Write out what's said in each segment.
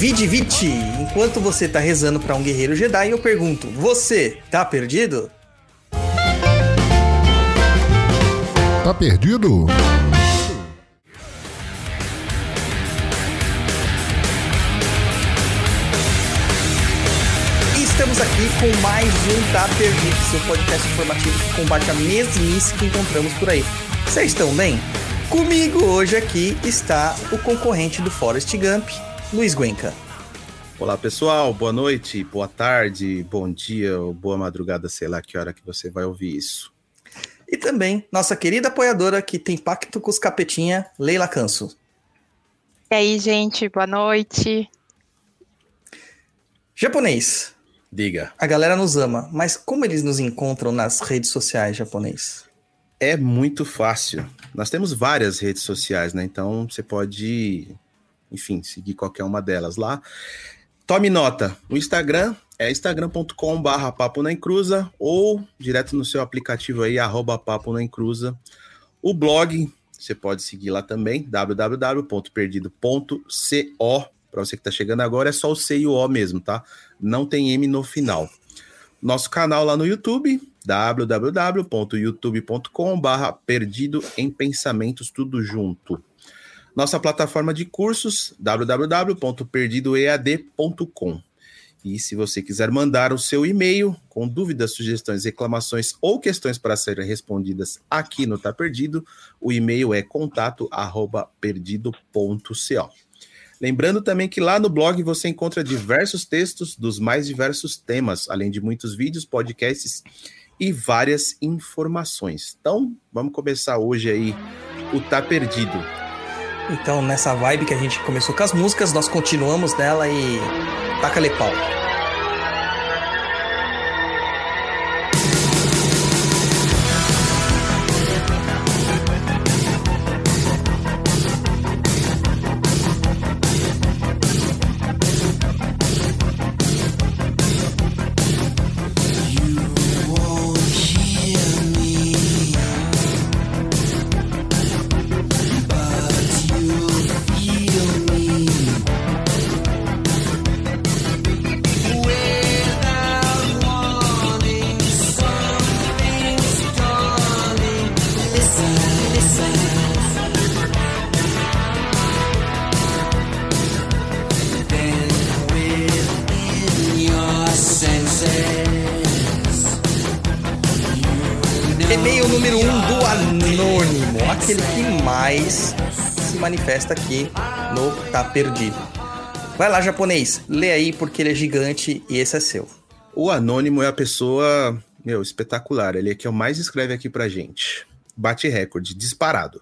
Vidi Viti, enquanto você tá rezando pra um guerreiro Jedi, eu pergunto: você tá perdido? Tá perdido? Estamos aqui com mais um Tá Perdido, seu podcast informativo que combate a mesmice que encontramos por aí. Vocês estão bem? Comigo hoje aqui está o concorrente do Forrest Gump, Luiz Guenca. Olá pessoal, boa noite, boa tarde, bom dia ou boa madrugada, sei lá que hora que você vai ouvir isso. E também nossa querida apoiadora que tem pacto com os capetinha, Leila Canso. E aí, gente, boa noite. Japonês, Diga, a galera nos ama, mas como eles nos encontram nas redes sociais japonês? é muito fácil. Nós temos várias redes sociais, né? Então você pode, enfim, seguir qualquer uma delas lá. Tome nota, o Instagram é instagram.com/barra papo na encruza ou direto no seu aplicativo aí, arroba papo na encruza. O blog, você pode seguir lá também, www.perdido.co. Para você que está chegando agora, é só o C e o O mesmo, tá? Não tem M no final. Nosso canal lá no YouTube, www.youtube.com/barra perdido em pensamentos, tudo junto. Nossa plataforma de cursos, www.perdidoead.com. E se você quiser mandar o seu e-mail com dúvidas, sugestões, reclamações ou questões para serem respondidas aqui no Tá Perdido, o e-mail é contato@perdido.co. Lembrando também que lá no blog você encontra diversos textos dos mais diversos temas, além de muitos vídeos, podcasts e várias informações. Então, vamos começar hoje aí o Tá Perdido. Então, nessa vibe que a gente começou com as músicas, nós continuamos nela e taca-lhe pau. Manifesta aqui no Tá Perdido. Vai lá, japonês, lê aí porque ele é gigante e esse é seu. O Anônimo é a pessoa, meu, espetacular. Ele é que é o mais escreve aqui pra gente. Bate recorde, disparado.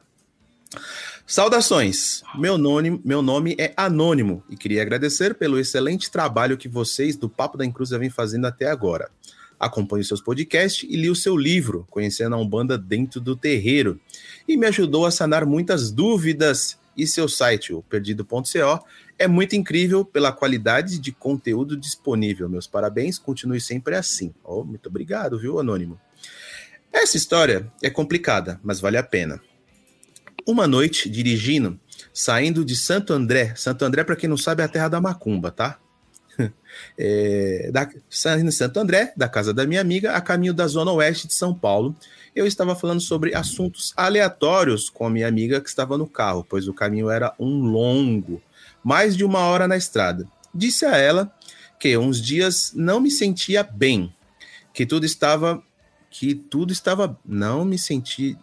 Saudações! Meu nome, meu nome é Anônimo e queria agradecer pelo excelente trabalho que vocês do Papo da Encruzilhada vêm fazendo até agora. Acompanho seus podcasts e li o seu livro, Conhecendo a Umbanda Dentro do Terreiro, e me ajudou a sanar muitas dúvidas. E seu site, o perdido.co, é muito incrível pela qualidade de conteúdo disponível. Meus parabéns, continue sempre assim. Oh, muito obrigado, viu, Anônimo? Essa história é complicada, mas vale a pena. Uma noite, dirigindo, saindo de Santo André. Santo André, para quem não sabe, é a terra da macumba, tá? É, da, saindo de Santo André, da casa da minha amiga, a caminho da zona oeste de São Paulo, eu estava falando sobre assuntos aleatórios com a minha amiga que estava no carro, pois o caminho era um longo, mais de uma hora na estrada. Disse a ela que uns dias não me sentia bem, que tudo estava que tudo estava não me senti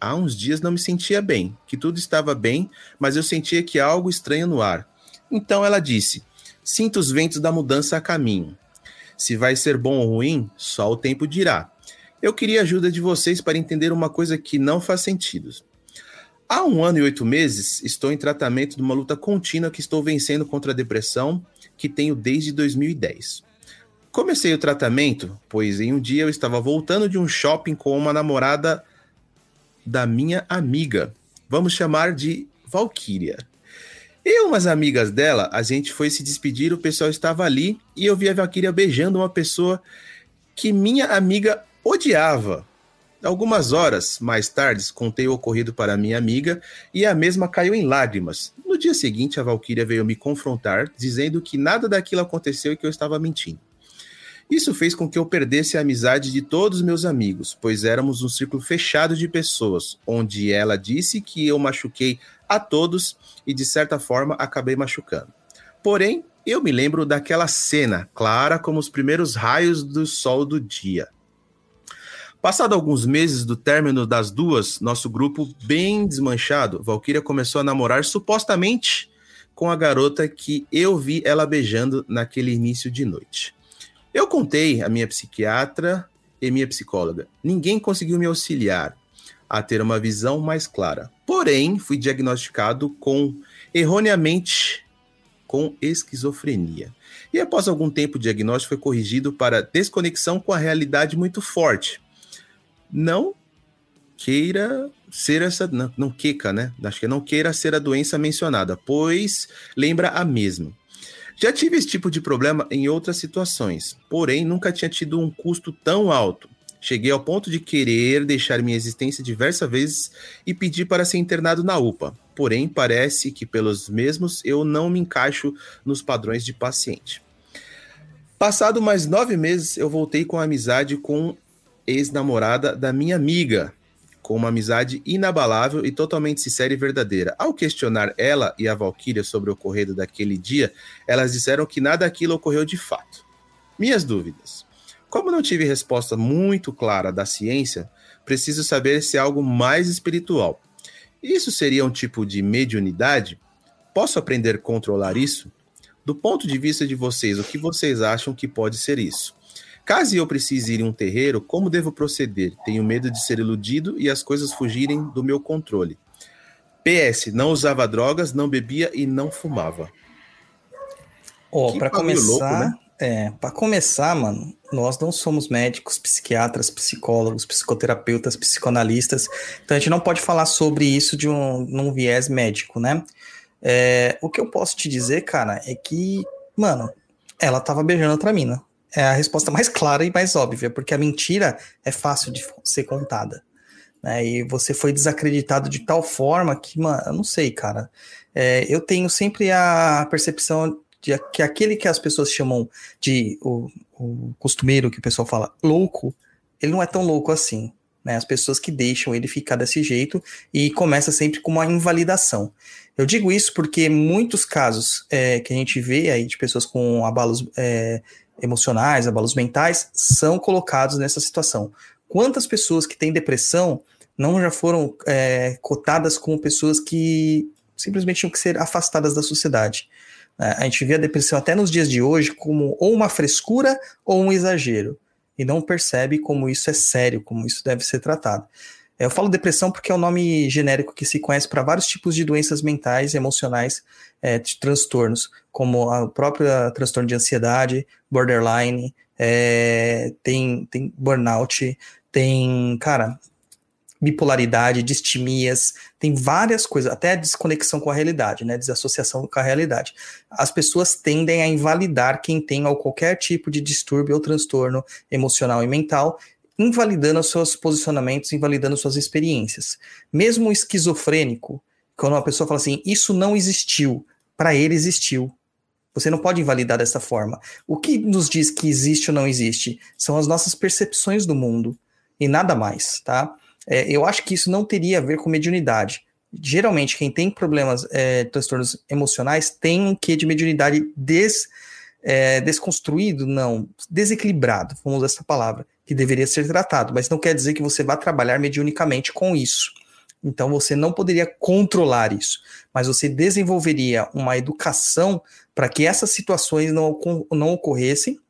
há uns dias não me sentia bem, que tudo estava bem, mas eu sentia que algo estranho no ar. Então ela disse: Sinto os ventos da mudança a caminho. Se vai ser bom ou ruim, só o tempo dirá. Eu queria a ajuda de vocês para entender uma coisa que não faz sentido. Há um ano e oito meses, estou em tratamento de uma luta contínua que estou vencendo contra a depressão que tenho desde 2010. Comecei o tratamento, pois em um dia eu estava voltando de um shopping com uma namorada da minha amiga. Vamos chamar de Valkyria. E umas amigas dela, a gente foi se despedir, o pessoal estava ali e eu vi a Valkyria beijando uma pessoa que minha amiga odiava. Algumas horas mais tarde, contei o ocorrido para minha amiga e a mesma caiu em lágrimas. No dia seguinte, a Valkyria veio me confrontar, dizendo que nada daquilo aconteceu e que eu estava mentindo. Isso fez com que eu perdesse a amizade de todos os meus amigos, pois éramos um círculo fechado de pessoas, onde ela disse que eu machuquei a todos e, de certa forma, acabei machucando. Porém, eu me lembro daquela cena, clara como os primeiros raios do sol do dia. Passado alguns meses do término das duas, nosso grupo bem desmanchado, Valkyria começou a namorar supostamente com a garota que eu vi ela beijando naquele início de noite. Eu contei a minha psiquiatra e minha psicóloga. Ninguém conseguiu me auxiliar a ter uma visão mais clara. Porém, fui diagnosticado com erroneamente com esquizofrenia. E após algum tempo o diagnóstico foi corrigido para desconexão com a realidade muito forte não queira ser essa. Não, não queca, né? Acho que não queira ser a doença mencionada, pois lembra a mesma. Já tive esse tipo de problema em outras situações, porém nunca tinha tido um custo tão alto. Cheguei ao ponto de querer deixar minha existência diversas vezes e pedir para ser internado na UPA. Porém, parece que pelos mesmos eu não me encaixo nos padrões de paciente. Passado mais nove meses, eu voltei com amizade com ex-namorada da minha amiga, com uma amizade inabalável e totalmente sincera e verdadeira. Ao questionar ela e a Valkyria sobre o ocorrido daquele dia, elas disseram que nada daquilo ocorreu de fato. Minhas dúvidas. Como não tive resposta muito clara da ciência, preciso saber se é algo mais espiritual. Isso seria um tipo de mediunidade? Posso aprender a controlar isso? Do ponto de vista de vocês, o que vocês acham que pode ser isso? Caso eu precise ir em um terreiro, como devo proceder? Tenho medo de ser iludido e as coisas fugirem do meu controle. PS, não usava drogas, não bebia e não fumava. Ó, oh, para começar, louco, né? é, para começar, mano, nós não somos médicos, psiquiatras, psicólogos, psicoterapeutas, psicanalistas, então a gente não pode falar sobre isso de um num viés médico, né? É, o que eu posso te dizer, cara, é que, mano, ela tava beijando outra mina é a resposta mais clara e mais óbvia, porque a mentira é fácil de ser contada. Né? E você foi desacreditado de tal forma que, mano, eu não sei, cara. É, eu tenho sempre a percepção de que aquele que as pessoas chamam de o, o costumeiro, que o pessoal fala louco, ele não é tão louco assim. Né, as pessoas que deixam ele ficar desse jeito e começa sempre com uma invalidação. Eu digo isso porque muitos casos é, que a gente vê aí de pessoas com abalos é, emocionais, abalos mentais, são colocados nessa situação. Quantas pessoas que têm depressão não já foram é, cotadas como pessoas que simplesmente tinham que ser afastadas da sociedade? É, a gente vê a depressão até nos dias de hoje como ou uma frescura ou um exagero, e não percebe como isso é sério, como isso deve ser tratado. Eu falo depressão porque é o nome genérico que se conhece para vários tipos de doenças mentais e emocionais, é, de transtornos, como a própria transtorno de ansiedade, borderline, é, tem, tem burnout, tem, cara, bipolaridade, distimias, tem várias coisas, até a desconexão com a realidade, né, desassociação com a realidade. As pessoas tendem a invalidar quem tem qualquer tipo de distúrbio ou transtorno emocional e mental invalidando seus posicionamentos, invalidando suas experiências. Mesmo o esquizofrênico, quando uma pessoa fala assim, isso não existiu, para ele existiu. Você não pode invalidar dessa forma. O que nos diz que existe ou não existe são as nossas percepções do mundo e nada mais, tá? É, eu acho que isso não teria a ver com mediunidade. geralmente quem tem problemas, é, transtornos emocionais, tem um quê de mediunidade des, é, desconstruído? Não, desequilibrado, vamos usar essa palavra, que deveria ser tratado, mas não quer dizer que você vá trabalhar mediunicamente com isso. Então você não poderia controlar isso, mas você desenvolveria uma educação para que essas situações não, não ocorressem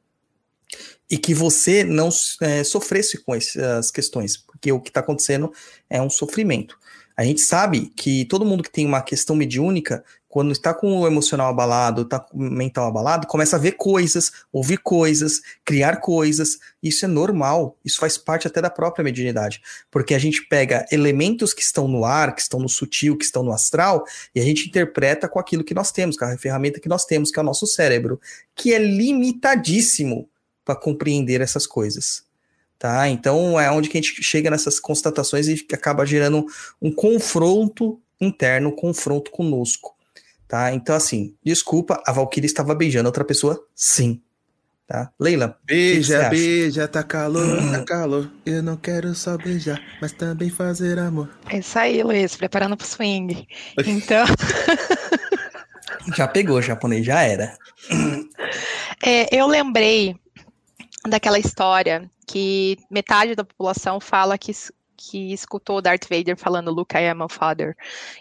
e que você não é, sofresse com essas questões, porque o que está acontecendo é um sofrimento. A gente sabe que todo mundo que tem uma questão mediúnica, quando está com o emocional abalado, está com o mental abalado, começa a ver coisas, ouvir coisas, criar coisas. Isso é normal, isso faz parte até da própria mediunidade, porque a gente pega elementos que estão no ar, que estão no sutil, que estão no astral, e a gente interpreta com aquilo que nós temos, com a ferramenta que nós temos, que é o nosso cérebro, que é limitadíssimo para compreender essas coisas. Tá? Então é onde que a gente chega nessas constatações e acaba gerando um confronto interno, um confronto conosco. Tá? Então, assim, desculpa, a Valkyrie estava beijando outra pessoa? Sim. Tá? Leila. Beija, beija, tá calor, tá calor. Eu não quero só beijar, mas também fazer amor. É isso aí, Luiz, preparando pro swing. Então. já pegou, japonês, já era. É, eu lembrei daquela história que metade da população fala que, que escutou Darth Vader falando Luke, I am a father.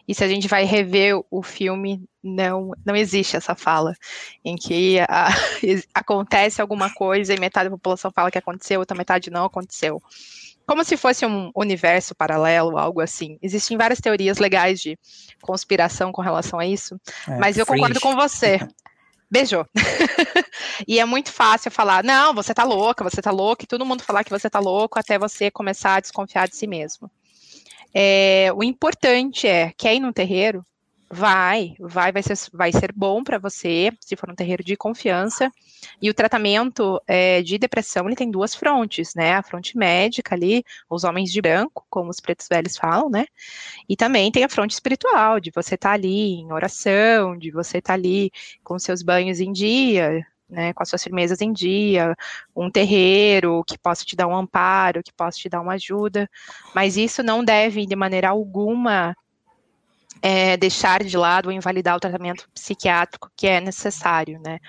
E se a gente vai rever o filme, não, não existe essa fala, em que a, acontece alguma coisa e metade da população fala que aconteceu, outra metade não aconteceu. Como se fosse um universo paralelo, algo assim. Existem várias teorias legais de conspiração com relação a isso, é, mas eu fringe. concordo com você. beijou. e é muito fácil falar, não, você tá louca, você tá louca, e todo mundo falar que você tá louco até você começar a desconfiar de si mesmo. É, o importante é, quer ir no terreiro? Vai, vai, vai ser, vai ser bom para você, se for um terreiro de confiança. E o tratamento é, de depressão, ele tem duas frontes, né? A fronte médica ali, os homens de branco, como os pretos velhos falam, né? E também tem a fronte espiritual, de você estar tá ali em oração, de você estar tá ali com seus banhos em dia, né, com as suas firmezas em dia, um terreiro que possa te dar um amparo, que possa te dar uma ajuda, mas isso não deve, de maneira alguma, é, deixar de lado ou invalidar o tratamento psiquiátrico que é necessário, né?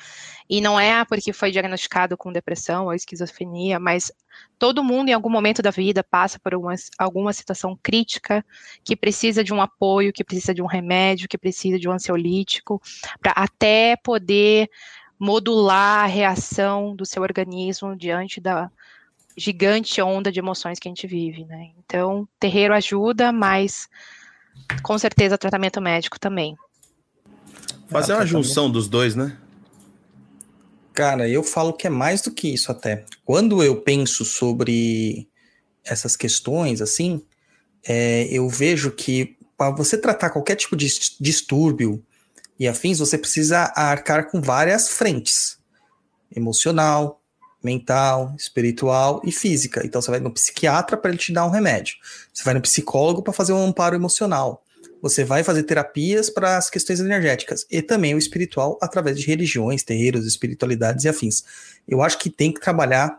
E não é porque foi diagnosticado com depressão ou esquizofrenia, mas todo mundo em algum momento da vida passa por uma, alguma situação crítica que precisa de um apoio, que precisa de um remédio, que precisa de um ansiolítico, para até poder modular a reação do seu organismo diante da gigante onda de emoções que a gente vive, né? Então, terreiro ajuda, mas com certeza tratamento médico também. Fazer uma junção dos dois, né? Cara, eu falo que é mais do que isso até. Quando eu penso sobre essas questões, assim, é, eu vejo que para você tratar qualquer tipo de distúrbio e afins, você precisa arcar com várias frentes: emocional, mental, espiritual e física. Então você vai no psiquiatra para ele te dar um remédio. Você vai no psicólogo para fazer um amparo emocional. Você vai fazer terapias para as questões energéticas e também o espiritual através de religiões, terreiros, espiritualidades e afins. Eu acho que tem que trabalhar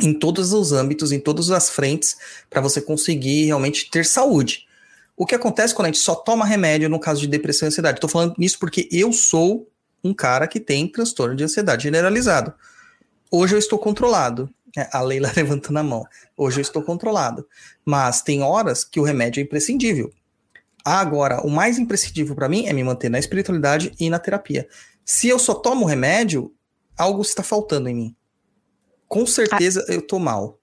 em todos os âmbitos, em todas as frentes, para você conseguir realmente ter saúde. O que acontece quando a gente só toma remédio no caso de depressão e ansiedade? Estou falando nisso porque eu sou um cara que tem transtorno de ansiedade generalizado. Hoje eu estou controlado. É, a Leila levantando a mão. Hoje eu estou controlado. Mas tem horas que o remédio é imprescindível. Agora, o mais imprescindível para mim é me manter na espiritualidade e na terapia. Se eu só tomo remédio, algo está faltando em mim. Com certeza eu tô mal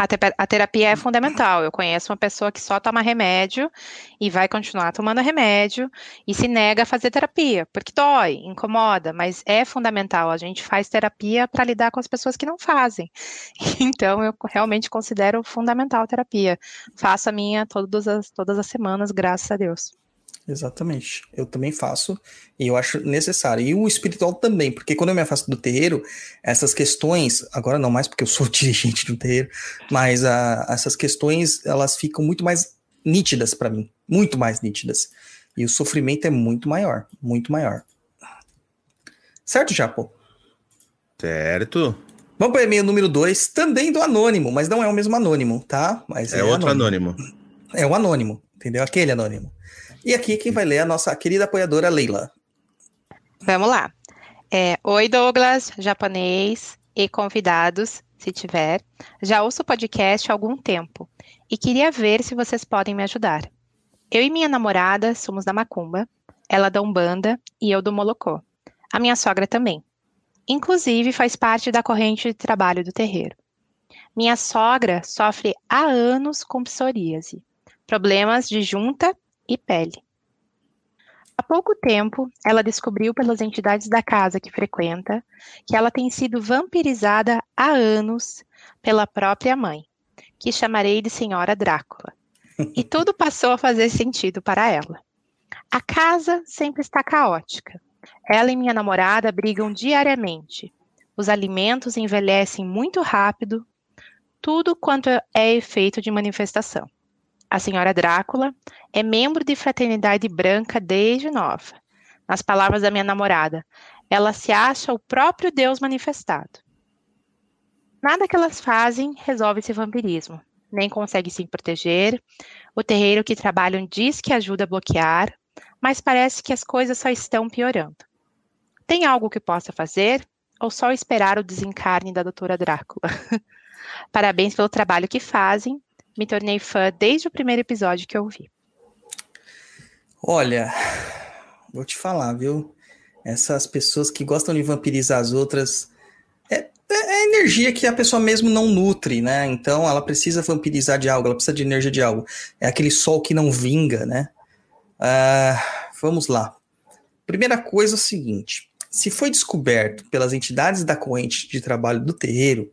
a, te a, terapia é fundamental. Eu conheço uma pessoa que só toma remédio e vai continuar tomando remédio e se nega a fazer terapia, porque dói, incomoda, mas é fundamental. A gente faz terapia para lidar com as pessoas que não fazem. Então, eu realmente considero fundamental a terapia. Faço a minha todas as, todas as semanas, graças a Deus. Exatamente. Eu também faço e eu acho necessário. E o espiritual também, porque quando eu me afasto do terreiro, essas questões, agora não mais porque eu sou dirigente um terreiro, mas a, essas questões elas ficam muito mais nítidas para mim, muito mais nítidas. E o sofrimento é muito maior, muito maior. Certo, Japo? Certo. Vamos para o e-mail número 2, também do anônimo, mas não é o mesmo anônimo, tá? Mas é, é outro anônimo. anônimo. É o anônimo. Entendeu? Aquele anônimo. E aqui quem vai ler é a nossa querida apoiadora Leila. Vamos lá. É, Oi, Douglas, japonês e convidados, se tiver. Já ouço o podcast há algum tempo e queria ver se vocês podem me ajudar. Eu e minha namorada somos da Macumba, ela da Umbanda e eu do Molocô. A minha sogra também. Inclusive faz parte da corrente de trabalho do terreiro. Minha sogra sofre há anos com psoríase, problemas de junta e pele. Há pouco tempo, ela descobriu pelas entidades da casa que frequenta que ela tem sido vampirizada há anos pela própria mãe, que chamarei de Senhora Drácula. E tudo passou a fazer sentido para ela. A casa sempre está caótica. Ela e minha namorada brigam diariamente. Os alimentos envelhecem muito rápido. Tudo quanto é efeito de manifestação. A senhora Drácula é membro de fraternidade branca desde nova. Nas palavras da minha namorada, ela se acha o próprio Deus manifestado. Nada que elas fazem resolve esse vampirismo. Nem consegue se proteger. O terreiro que trabalham diz que ajuda a bloquear, mas parece que as coisas só estão piorando. Tem algo que possa fazer ou só esperar o desencarne da doutora Drácula? Parabéns pelo trabalho que fazem. Me tornei fã desde o primeiro episódio que eu vi. Olha, vou te falar, viu? Essas pessoas que gostam de vampirizar as outras é, é energia que a pessoa mesmo não nutre, né? Então ela precisa vampirizar de algo, ela precisa de energia de algo. É aquele sol que não vinga, né? Uh, vamos lá. Primeira coisa é o seguinte: se foi descoberto pelas entidades da corrente de trabalho do terreiro,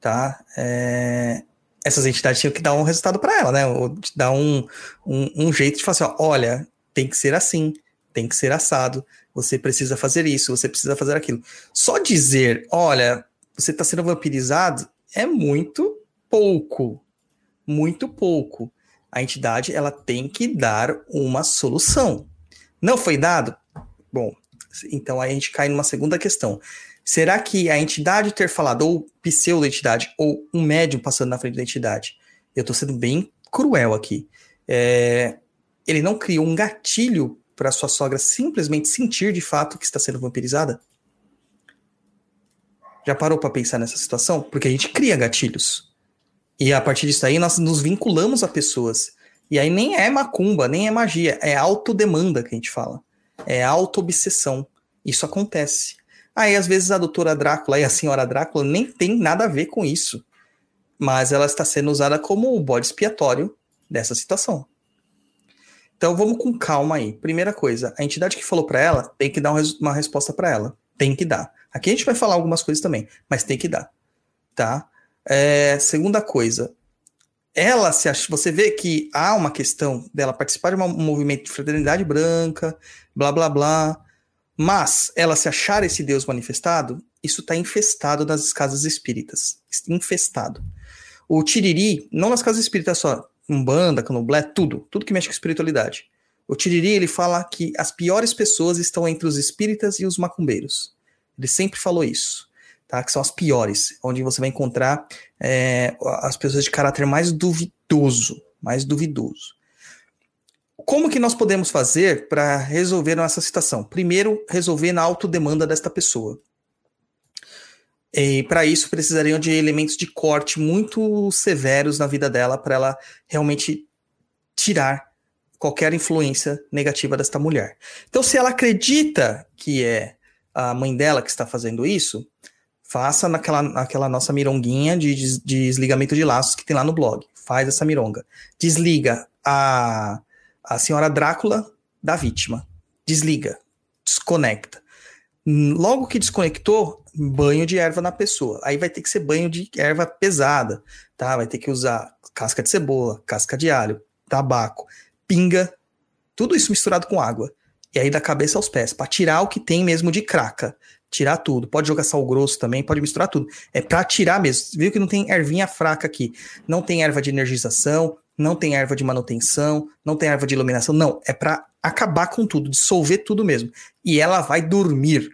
tá? É, essas entidades tinham que dar um resultado para ela, né? Ou dar um, um, um, jeito de falar assim: olha, tem que ser assim, tem que ser assado, você precisa fazer isso, você precisa fazer aquilo. Só dizer, olha, você está sendo vampirizado é muito pouco. Muito pouco a entidade ela tem que dar uma solução. Não foi dado? Bom, então aí a gente cai numa segunda questão. Será que a entidade ter falado, ou pseudo-entidade, ou um médium passando na frente da entidade, eu estou sendo bem cruel aqui, é, ele não criou um gatilho para sua sogra simplesmente sentir de fato que está sendo vampirizada? Já parou para pensar nessa situação? Porque a gente cria gatilhos. E a partir disso aí, nós nos vinculamos a pessoas. E aí nem é macumba, nem é magia, é autodemanda que a gente fala. É auto-obsessão. Isso acontece. Aí, às vezes, a doutora Drácula e a senhora Drácula nem tem nada a ver com isso. Mas ela está sendo usada como o bode expiatório dessa situação. Então, vamos com calma aí. Primeira coisa, a entidade que falou para ela tem que dar uma resposta para ela. Tem que dar. Aqui a gente vai falar algumas coisas também, mas tem que dar. Tá? É, segunda coisa, ela se acha, você vê que há uma questão dela participar de um movimento de fraternidade branca, blá blá blá, mas ela se achar esse Deus manifestado, isso está infestado nas casas espíritas, infestado. O tiriri, não nas casas espíritas só, umbanda, candomblé, tudo, tudo que mexe com espiritualidade. O tiriri ele fala que as piores pessoas estão entre os espíritas e os macumbeiros. Ele sempre falou isso tá? Que são as piores, onde você vai encontrar é, as pessoas de caráter mais duvidoso, mais duvidoso. Como que nós podemos fazer para resolver essa situação? Primeiro, resolver na autodemanda desta pessoa. E para isso precisariam de elementos de corte muito severos na vida dela para ela realmente tirar qualquer influência negativa desta mulher. Então, se ela acredita que é a mãe dela que está fazendo isso, faça naquela, naquela nossa mironguinha de, de, desligamento de laços que tem lá no blog. Faz essa mironga. Desliga a, a senhora Drácula da vítima. Desliga. Desconecta. Logo que desconectou, banho de erva na pessoa. Aí vai ter que ser banho de erva pesada, tá? Vai ter que usar casca de cebola, casca de alho, tabaco, pinga, tudo isso misturado com água. E aí da cabeça aos pés, para tirar o que tem mesmo de craca tirar tudo. Pode jogar sal grosso também, pode misturar tudo. É para tirar mesmo. Viu que não tem ervinha fraca aqui. Não tem erva de energização, não tem erva de manutenção, não tem erva de iluminação. Não, é para acabar com tudo, dissolver tudo mesmo. E ela vai dormir.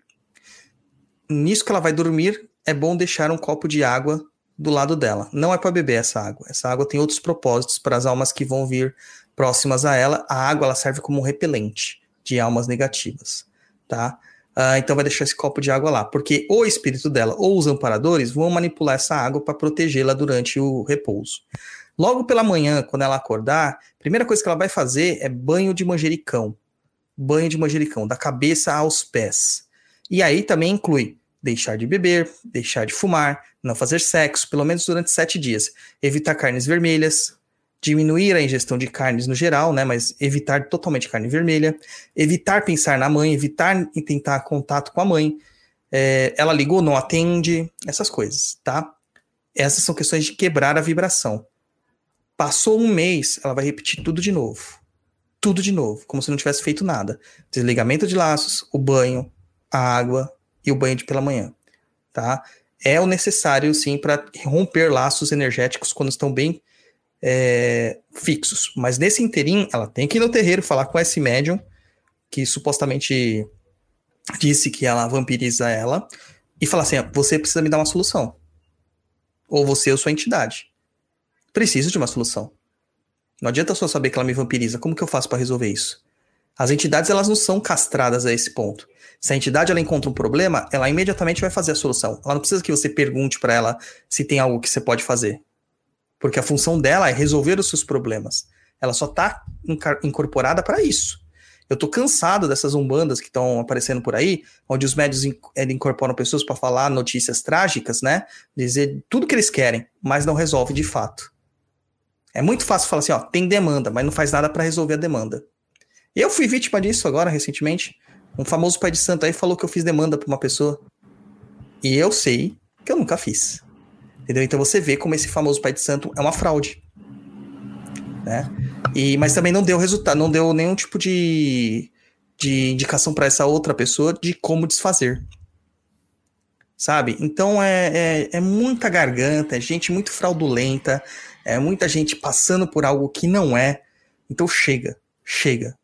Nisso que ela vai dormir, é bom deixar um copo de água do lado dela. Não é para beber essa água. Essa água tem outros propósitos para as almas que vão vir próximas a ela, a água ela serve como um repelente de almas negativas, tá? Ah, então vai deixar esse copo de água lá, porque o espírito dela ou os amparadores vão manipular essa água para protegê-la durante o repouso. Logo pela manhã, quando ela acordar, a primeira coisa que ela vai fazer é banho de manjericão. Banho de manjericão, da cabeça aos pés. E aí também inclui deixar de beber, deixar de fumar, não fazer sexo, pelo menos durante sete dias. Evitar carnes vermelhas, diminuir a ingestão de carnes no geral, né, mas evitar totalmente carne vermelha, evitar pensar na mãe, evitar tentar contato com a mãe, é, ela ligou, não atende, essas coisas, tá? Essas são questões de quebrar a vibração. Passou um mês, ela vai repetir tudo de novo. Tudo de novo, como se não tivesse feito nada. Desligamento de laços, o banho, a água e o banho de pela manhã, tá? É o necessário, sim, para romper laços energéticos quando estão bem é, fixos. Mas nesse interim, ela tem que ir no terreiro falar com esse médium que supostamente disse que ela vampiriza ela e falar assim: você precisa me dar uma solução. Ou você ou sua entidade. Preciso de uma solução. Não adianta só saber que ela me vampiriza. Como que eu faço para resolver isso? As entidades elas não são castradas a esse ponto. Se a entidade ela encontra um problema, ela imediatamente vai fazer a solução. Ela não precisa que você pergunte para ela se tem algo que você pode fazer. Porque a função dela é resolver os seus problemas. Ela só está incorporada para isso. Eu tô cansado dessas umbandas que estão aparecendo por aí, onde os médios incorporam pessoas para falar notícias trágicas, né? Dizer tudo que eles querem, mas não resolve de fato. É muito fácil falar assim, ó, tem demanda, mas não faz nada para resolver a demanda. Eu fui vítima disso agora recentemente. Um famoso pai de santo aí falou que eu fiz demanda para uma pessoa. E eu sei que eu nunca fiz. Entendeu? Então você vê como esse famoso pai de santo é uma fraude. Né? E, mas também não deu resultado, não deu nenhum tipo de, de indicação para essa outra pessoa de como desfazer. Sabe? Então é, é, é, muita garganta, é gente muito fraudulenta, é muita gente passando por algo que não é. Então chega, chega.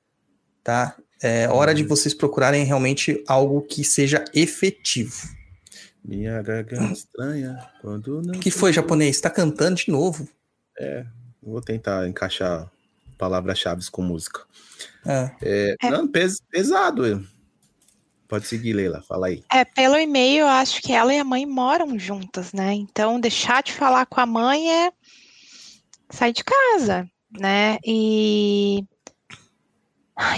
Tá? É hora de vocês procurarem realmente algo que seja efetivo. Minha garganta estranha quando não. que foi, japonês? Tá cantando de novo? É, vou tentar encaixar palavras-chave com música. É. É, É. Não, pes- pesado. Pode seguir, Leila, fala aí. É, pelo e-mail, eu acho que ela e a mãe moram juntas, né? Então, deixar de falar com a mãe é sair de casa, né? E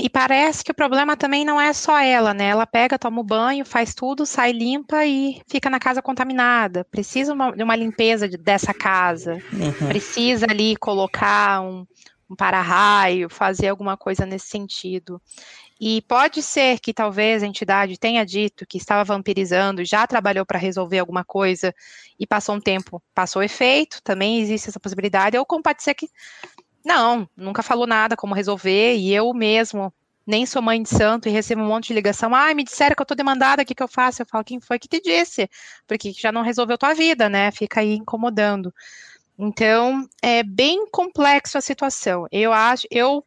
e parece que o problema também não é só ela, né? Ela pega, toma o banho, faz tudo, sai limpa e fica na casa contaminada. Precisa uma- de uma limpeza de- dessa casa. Uhum. Precisa ali colocar um, um para-raio, fazer alguma coisa nesse sentido. E pode ser que talvez a entidade tenha dito que estava vampirizando, já trabalhou para resolver alguma coisa e passou um tempo, passou efeito, também existe essa possibilidade. Ou pode ser que não, nunca falou nada como resolver, e eu mesmo nem sou mãe de santo e recebo um monte de ligação. Ai, me disseram que eu tô demandada, o que, que eu faço? Eu falo, quem foi que te disse? Porque já não resolveu tua vida, né? Fica aí incomodando. Então, é bem complexo a situação. Eu acho, eu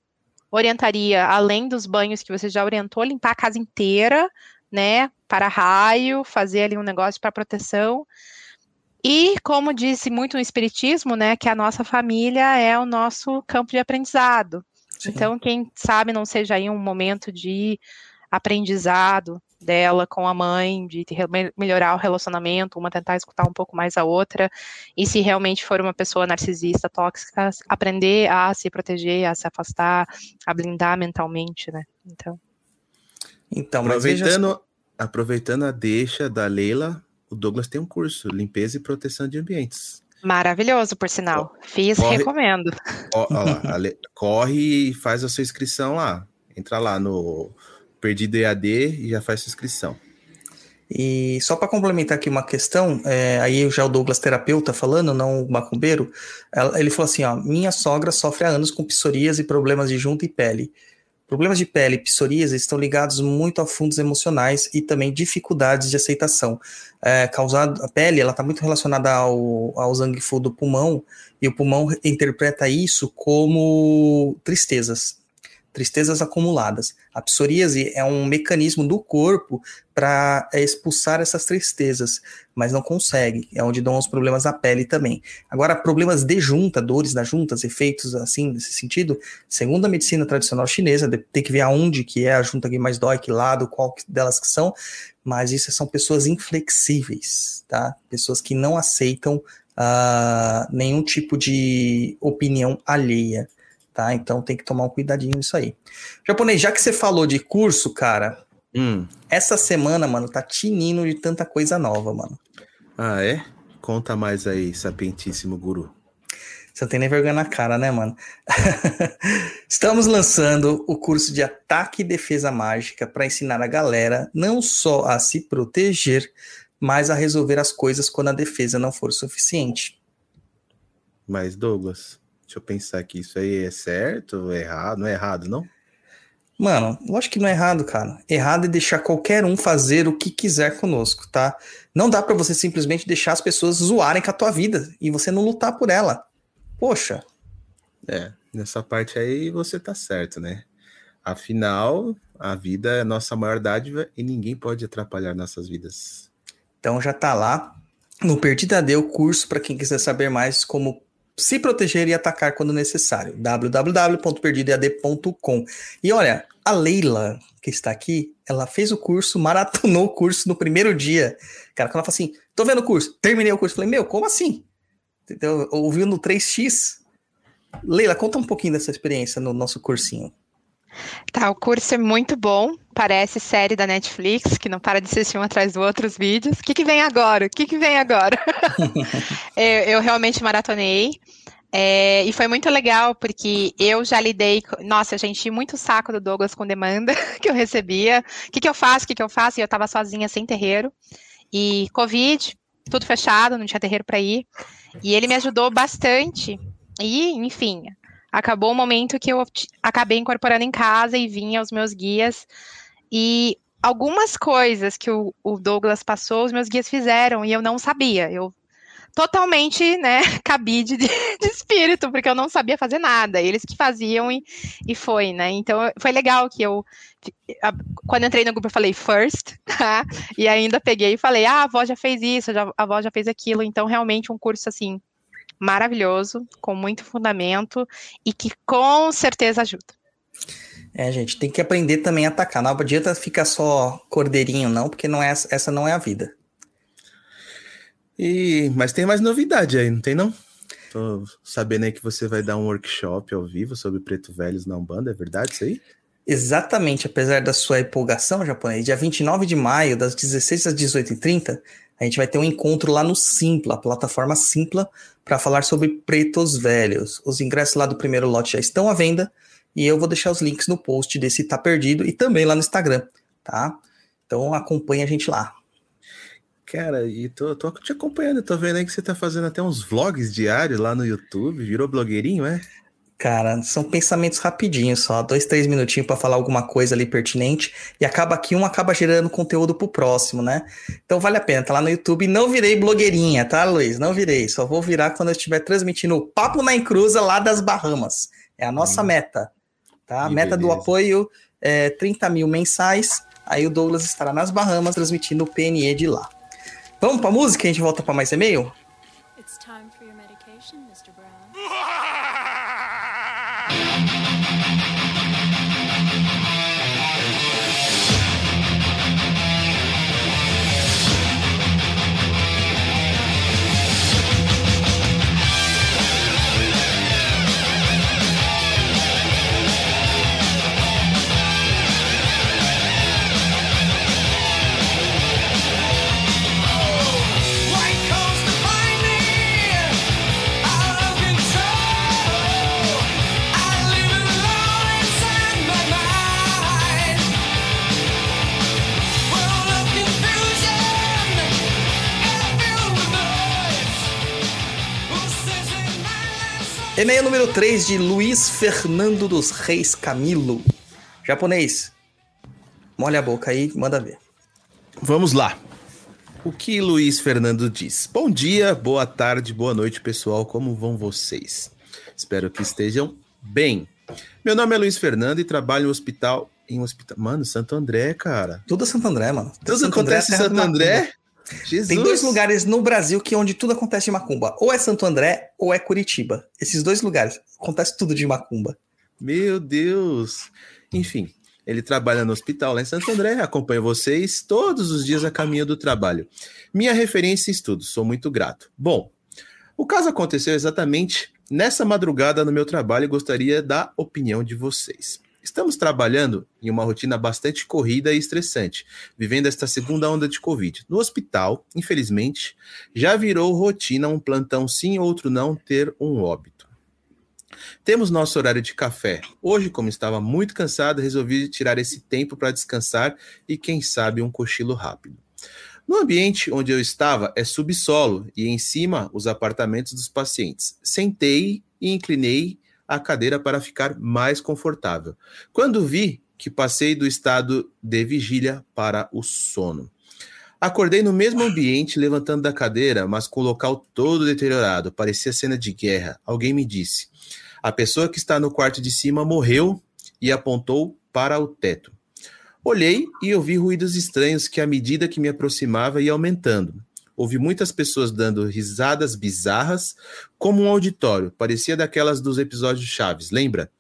orientaria, além dos banhos que você já orientou, limpar a casa inteira, né? Para raio, fazer ali um negócio para proteção. E, como disse muito no Espiritismo, né, que a nossa família é o nosso campo de aprendizado. Sim. Então, quem sabe não seja aí um momento de aprendizado dela com a mãe, de melhorar o relacionamento, uma tentar escutar um pouco mais a outra, e se realmente for uma pessoa narcisista, tóxica, aprender a se proteger, a se afastar, a blindar mentalmente, né? Então, Então, mas veja Aproveitando, aproveitando a deixa da Leila, o Douglas tem um curso, limpeza e proteção de ambientes. maravilhoso, por sinal. Fiz, corre- recomendo. Ó, ó lá, Le- corre e faz a sua inscrição lá. Entra lá no Perdido EAD e já faz sua inscrição. E só para complementar aqui uma questão, é, aí já o Douglas terapeuta falando, não o macumbeiro, ela- ele falou assim, ó, minha sogra sofre há anos com psoríase e problemas de junta e pele. Problemas de pele e psoríase estão ligados muito a fundos emocionais e também dificuldades de aceitação. É, causado, a pele ela está muito relacionada ao, ao full do pulmão e o pulmão interpreta isso como tristezas. Tristezas acumuladas. A psoríase é um mecanismo do corpo para expulsar essas tristezas, mas não consegue. É onde dão os problemas na pele também. Agora, problemas de junta, dores das juntas, efeitos assim, nesse sentido, segundo a medicina tradicional chinesa, tem que ver aonde que é a junta que mais dói, que lado, qual delas que são, mas isso são pessoas inflexíveis, tá? Pessoas que não aceitam uh, nenhum tipo de opinião alheia, tá? Então tem que tomar um cuidadinho nisso aí. Japonês, já que você falou de curso, cara, Hum. essa semana, mano, tá tinindo de tanta coisa nova, mano. Ah, é? Conta mais aí, sapientíssimo guru. Você não tem nem vergonha na cara, né, mano? Estamos lançando o curso de ataque e defesa mágica para ensinar a galera não só a se proteger, mas a resolver as coisas quando a defesa não for suficiente. Mas, Douglas, deixa eu pensar aqui, isso aí é certo ou é errado? Não é errado, não? Mano, lógico que não é errado, cara. Errado é deixar qualquer um fazer o que quiser conosco, tá? Não dá para você simplesmente deixar as pessoas zoarem com a tua vida e você não lutar por ela. Poxa, É, nessa parte aí você tá certo, né? Afinal, a vida é a nossa maior dádiva e ninguém pode atrapalhar nossas vidas. então já tá lá no Perdida Deu curso para quem quiser saber mais como se proteger e atacar quando necessário. www.perdidoead.com. E olha, a Leila, que está aqui, ela fez o curso, maratonou o curso no primeiro dia. Cara, quando ela fala assim, tô vendo o curso, terminei o curso. Falei, meu, como assim? Entendeu? Ouviu no 3x? Leila, conta um pouquinho dessa experiência no nosso cursinho. Tá, o curso é muito bom. Parece série da Netflix, que não para de assistir um atrás do outro os vídeos. O que, que vem agora? O que, que vem agora? eu, eu realmente maratonei. É, e foi muito legal, porque eu já lidei. Nossa, enchi muito saco do Douglas com demanda que eu recebia. O que, que eu faço? O que, que eu faço? E eu tava sozinha, sem terreiro. E Covid, tudo fechado, não tinha terreiro para ir. E ele me ajudou bastante. E, enfim, acabou o momento que eu acabei incorporando em casa e vinha os meus guias. E algumas coisas que o, o Douglas passou, os meus guias fizeram e eu não sabia. Eu totalmente, né, cabide de, de espírito, porque eu não sabia fazer nada. Eles que faziam e, e foi, né? Então foi legal que eu, quando entrei no grupo, eu falei first, tá? E ainda peguei e falei, ah, a avó já fez isso, a avó já fez aquilo. Então, realmente, um curso assim maravilhoso, com muito fundamento e que com certeza ajuda. É, gente, tem que aprender também a atacar. Não adianta ficar só cordeirinho, não, porque não é, essa não é a vida. E, mas tem mais novidade aí, não tem não? Tô sabendo aí que você vai dar um workshop ao vivo sobre Preto Velhos na Umbanda, é verdade isso aí? Exatamente, apesar da sua empolgação, japonês, dia 29 de maio, das 16 às 18h30, a gente vai ter um encontro lá no Simpla, a plataforma Simpla, para falar sobre pretos velhos. Os ingressos lá do primeiro lote já estão à venda e eu vou deixar os links no post desse Tá Perdido e também lá no Instagram, tá? Então acompanha a gente lá. Cara, e tô, tô te acompanhando, tô vendo aí que você tá fazendo até uns vlogs diários lá no YouTube, virou blogueirinho, é? Cara, são pensamentos rapidinhos só, dois, três minutinhos para falar alguma coisa ali pertinente e acaba que um acaba gerando conteúdo pro próximo, né? Então vale a pena, tá lá no YouTube. Não virei blogueirinha, tá, Luiz? Não virei, só vou virar quando eu estiver transmitindo o Papo na Encruza lá das Bahamas. É a nossa meta, tá? A meta do beleza. apoio é 30 mil mensais. Aí o Douglas estará nas Bahamas transmitindo o PNE de lá. Vamos pra música e a gente volta para mais e-mail? It's time E-mail número 3 de Luiz Fernando dos Reis Camilo. Japonês. Molha a boca aí, manda ver. Vamos lá. O que Luiz Fernando diz? Bom dia, boa tarde, boa noite, pessoal. Como vão vocês? Espero que estejam bem. Meu nome é Luiz Fernando e trabalho no hospital. Em um hospital. Mano, Santo André, cara. Tudo é Santo André, mano. Tudo Santo André acontece em a terra do Santo André? Jesus. Tem dois lugares no Brasil que onde tudo acontece de macumba. Ou é Santo André ou é Curitiba. Esses dois lugares. Acontece tudo de macumba. Meu Deus. Enfim, ele trabalha no hospital lá em Santo André, acompanha vocês todos os dias a caminho do trabalho. Minha referência em estudos, sou muito grato. Bom, o caso aconteceu exatamente nessa madrugada no meu trabalho e gostaria da opinião de vocês. Estamos trabalhando em uma rotina bastante corrida e estressante, vivendo esta segunda onda de Covid. No hospital, infelizmente, já virou rotina um plantão sim, outro não ter um óbito. Temos nosso horário de café. Hoje, como estava muito cansado, resolvi tirar esse tempo para descansar e, quem sabe, um cochilo rápido. No ambiente onde eu estava é subsolo e em cima os apartamentos dos pacientes. Sentei e inclinei a cadeira para ficar mais confortável. Quando vi que passei do estado de vigília para o sono. Acordei no mesmo ambiente, levantando da cadeira, mas com o local todo deteriorado. Parecia cena de guerra. Alguém me disse: a pessoa que está no quarto de cima morreu e apontou para o teto. Olhei e ouvi ruídos estranhos que, à medida que me aproximava, ia aumentando. Ouvi muitas pessoas dando risadas bizarras, como um auditório. Parecia daquelas dos episódios Chaves, lembra?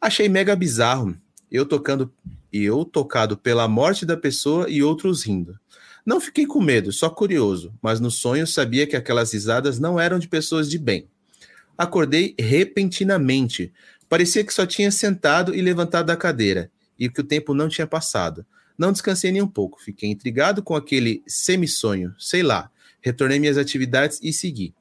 Achei mega bizarro. Eu tocando, eu tocado pela morte da pessoa e outros rindo. Não fiquei com medo, só curioso, mas no sonho sabia que aquelas risadas não eram de pessoas de bem. Acordei repentinamente. Parecia que só tinha sentado e levantado da cadeira e que o tempo não tinha passado. Não descansei nem um pouco, fiquei intrigado com aquele semissonho, sei lá. Retornei minhas atividades e segui.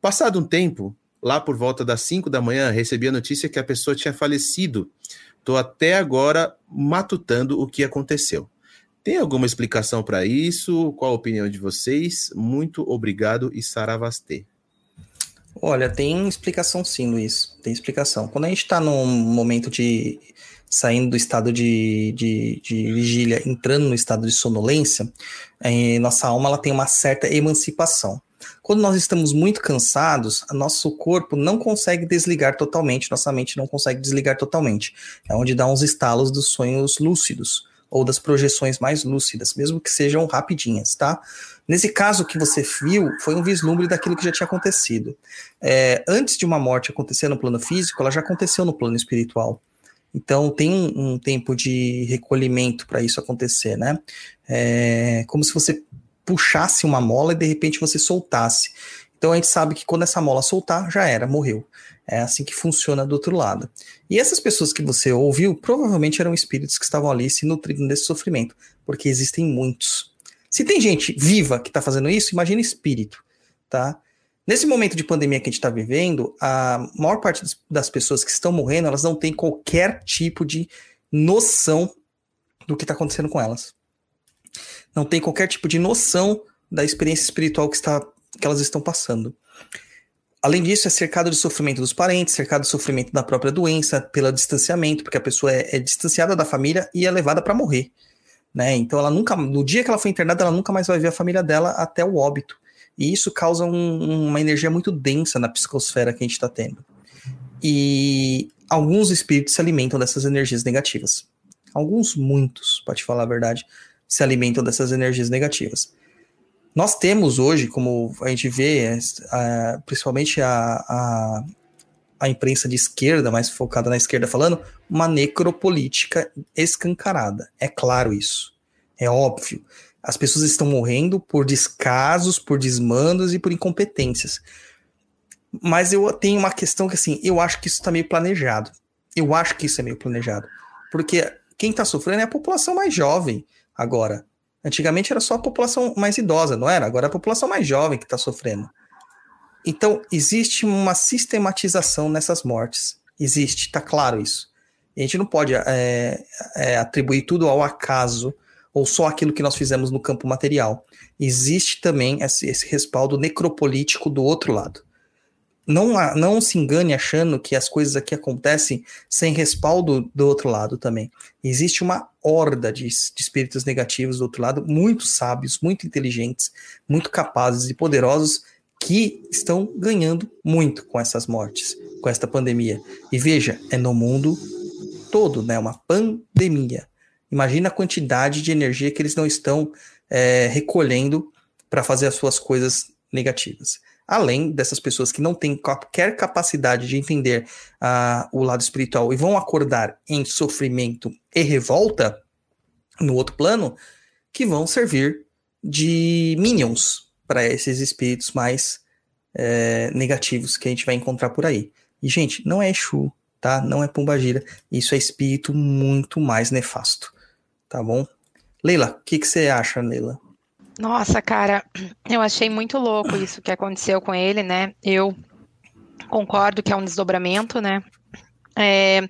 Passado um tempo, lá por volta das 5 da manhã, recebi a notícia que a pessoa tinha falecido. Estou até agora matutando o que aconteceu. Tem alguma explicação para isso? Qual a opinião de vocês? Muito obrigado e saravastê. Olha, tem explicação sim, Luiz. Tem explicação. Quando a gente está num momento de saindo do estado de, de, de vigília, entrando no estado de sonolência, eh, nossa alma ela tem uma certa emancipação. Quando nós estamos muito cansados, nosso corpo não consegue desligar totalmente, nossa mente não consegue desligar totalmente. É onde dá uns estalos dos sonhos lúcidos ou das projeções mais lúcidas, mesmo que sejam rapidinhas, tá? Nesse caso que você viu, foi um vislumbre daquilo que já tinha acontecido. É, antes de uma morte acontecer no plano físico, ela já aconteceu no plano espiritual. Então tem um, tempo de recolhimento para isso acontecer, né? É como se você puxasse uma mola e de repente você soltasse. Então a gente sabe que quando essa mola soltar, já era, morreu. É assim que funciona do outro lado. E essas pessoas que você ouviu provavelmente eram espíritos que estavam ali se nutrindo desse sofrimento, porque existem muitos. Se tem gente viva que está fazendo isso, imagina espírito, tá? Nesse momento de pandemia que a gente está vivendo, a maior parte das, pessoas que estão morrendo, elas não têm qualquer tipo de noção do que está acontecendo com elas. Não tem qualquer tipo de noção da experiência espiritual que, está, que elas estão passando. Além disso, é cercado de sofrimento dos parentes, cercado de sofrimento da própria doença, pelo distanciamento, porque a pessoa é, é distanciada da família e é levada para morrer. Né? Então, ela nunca, no dia que ela foi internada, ela nunca mais vai ver a família dela até o óbito. E isso causa um- uma energia muito densa na psicosfera que a gente está tendo. E alguns espíritos se alimentam dessas energias negativas. Alguns, muitos, para te falar a verdade, se alimentam dessas energias negativas. Nós temos hoje, como a gente vê, é, a- principalmente a, a, a imprensa de esquerda, mais focada na esquerda falando, uma necropolítica escancarada. É claro isso. É óbvio. As pessoas estão morrendo por descasos, por desmandos e por incompetências. Mas eu tenho uma questão que, assim, eu acho que isso está meio planejado. Eu acho que isso é meio planejado. Porque quem está sofrendo é a população mais jovem agora. Antigamente era só a população mais idosa, não era? Agora é a população mais jovem que está sofrendo. Então, existe uma sistematização nessas mortes. Existe, tá claro isso. A gente não pode é, é, atribuir tudo ao acaso ou só aquilo que nós fizemos no campo material. Existe também esse, esse respaldo necropolítico do outro lado. Não, não se engane achando que as coisas aqui acontecem sem respaldo do outro lado também. Existe uma horda de, de espíritos negativos do outro lado, muito sábios, muito inteligentes, muito capazes e poderosos, que estão ganhando muito com essas mortes, com esta pandemia. E veja, é no mundo todo, né? Uma pandemia. Imagina a quantidade de energia que eles não estão é, recolhendo para fazer as suas coisas negativas. Além dessas pessoas que não têm qualquer capacidade de entender ah, o lado espiritual e vão acordar em sofrimento e revolta no outro plano, que vão servir de minions para esses espíritos mais é, negativos que a gente vai encontrar por aí. E, gente, não é Exu, tá? Não é Pombagira. Isso é espírito muito mais nefasto, tá bom? Leila, o que, que você acha, Leila? Nossa, cara, eu achei muito louco isso que aconteceu com ele, né? Eu concordo que é um desdobramento, né? É,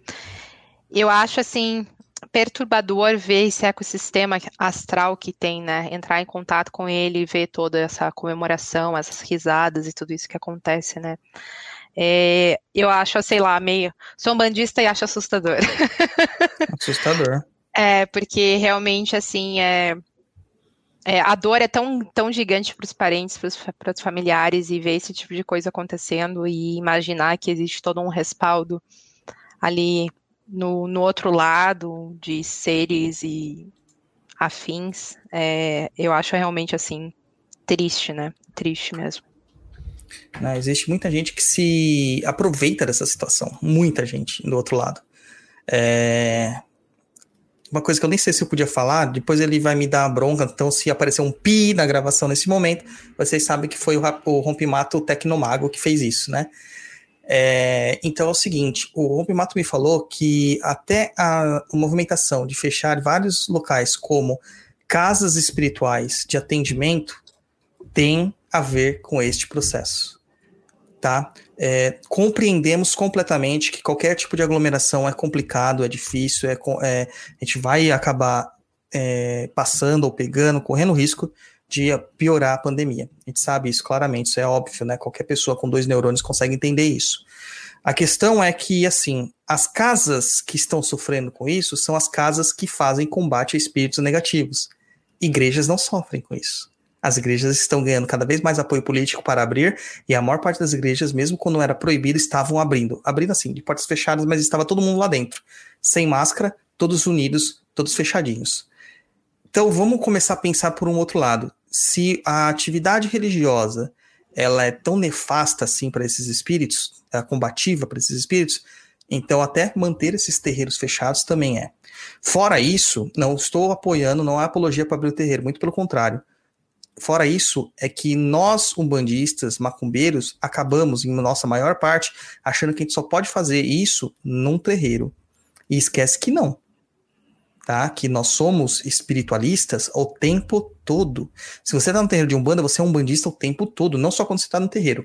eu acho assim perturbador ver esse ecossistema astral que tem, né? Entrar em contato com ele e ver toda essa comemoração, essas risadas e tudo isso que acontece, né? É, eu acho, sei lá, meio. Sou um bandista e acho assustador. Assustador. É, porque realmente, assim, é, é, a dor é tão, tão gigante para os parentes, para os familiares, e ver esse tipo de coisa acontecendo e imaginar que existe todo um respaldo ali no, no outro lado de seres e afins, é, eu acho realmente, assim, triste, né? Triste mesmo. Né, Existe muita gente que se aproveita dessa situação. Muita gente do outro lado. É, Uma coisa que eu nem sei se eu podia falar, depois ele vai me dar a bronca, então se aparecer um pi na gravação nesse momento, vocês sabem que foi o, o Rompimato Tecnomago que fez isso, né? É, então é o seguinte, o Rompimato me falou que até a movimentação de fechar vários locais como casas espirituais de atendimento tem a ver com este processo, tá? É, compreendemos completamente que qualquer tipo de aglomeração é complicado, é difícil, é, é- a gente vai acabar é, passando ou pegando, correndo risco de piorar a pandemia. A gente sabe isso claramente, isso é óbvio, né? Qualquer pessoa com dois neurônios consegue entender isso. A questão é que, assim, as casas que estão sofrendo com isso são as casas que fazem combate a espíritos negativos. Igrejas não sofrem com isso. As igrejas estão ganhando cada vez mais apoio político para abrir, e a maior parte das igrejas, mesmo quando era proibido, estavam abrindo. Abrindo assim, de portas fechadas, mas estava todo mundo lá dentro. Sem máscara, todos unidos, todos fechadinhos. Então vamos começar a pensar por um outro lado. Se a atividade religiosa ela é tão nefasta assim para esses espíritos, é combativa para esses espíritos, então até manter esses terreiros fechados também é. Fora isso, não estou apoiando, não há apologia para abrir o terreiro, muito pelo contrário. Fora isso, é que nós, umbandistas, macumbeiros, acabamos, em nossa maior parte, achando que a gente só pode fazer isso num terreiro. E esquece que não tá? Que nós somos espiritualistas o tempo todo. Se você tá no terreiro de Umbanda, você é um bandista o tempo todo, não só quando você tá no terreiro.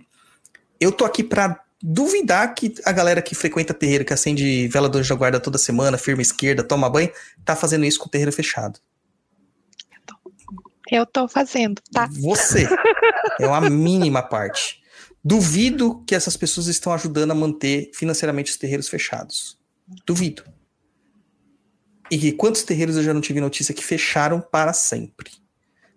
Eu tô aqui pra duvidar que a galera que frequenta terreiro, que acende vela do anjo da guarda toda semana, firma esquerda, toma banho, tá fazendo isso com o terreiro fechado. Eu tô fazendo, tá? Você é uma mínima parte. Duvido que essas pessoas estão ajudando a manter financeiramente os terreiros fechados. Duvido. E quantos terreiros eu já não tive notícia que fecharam para sempre?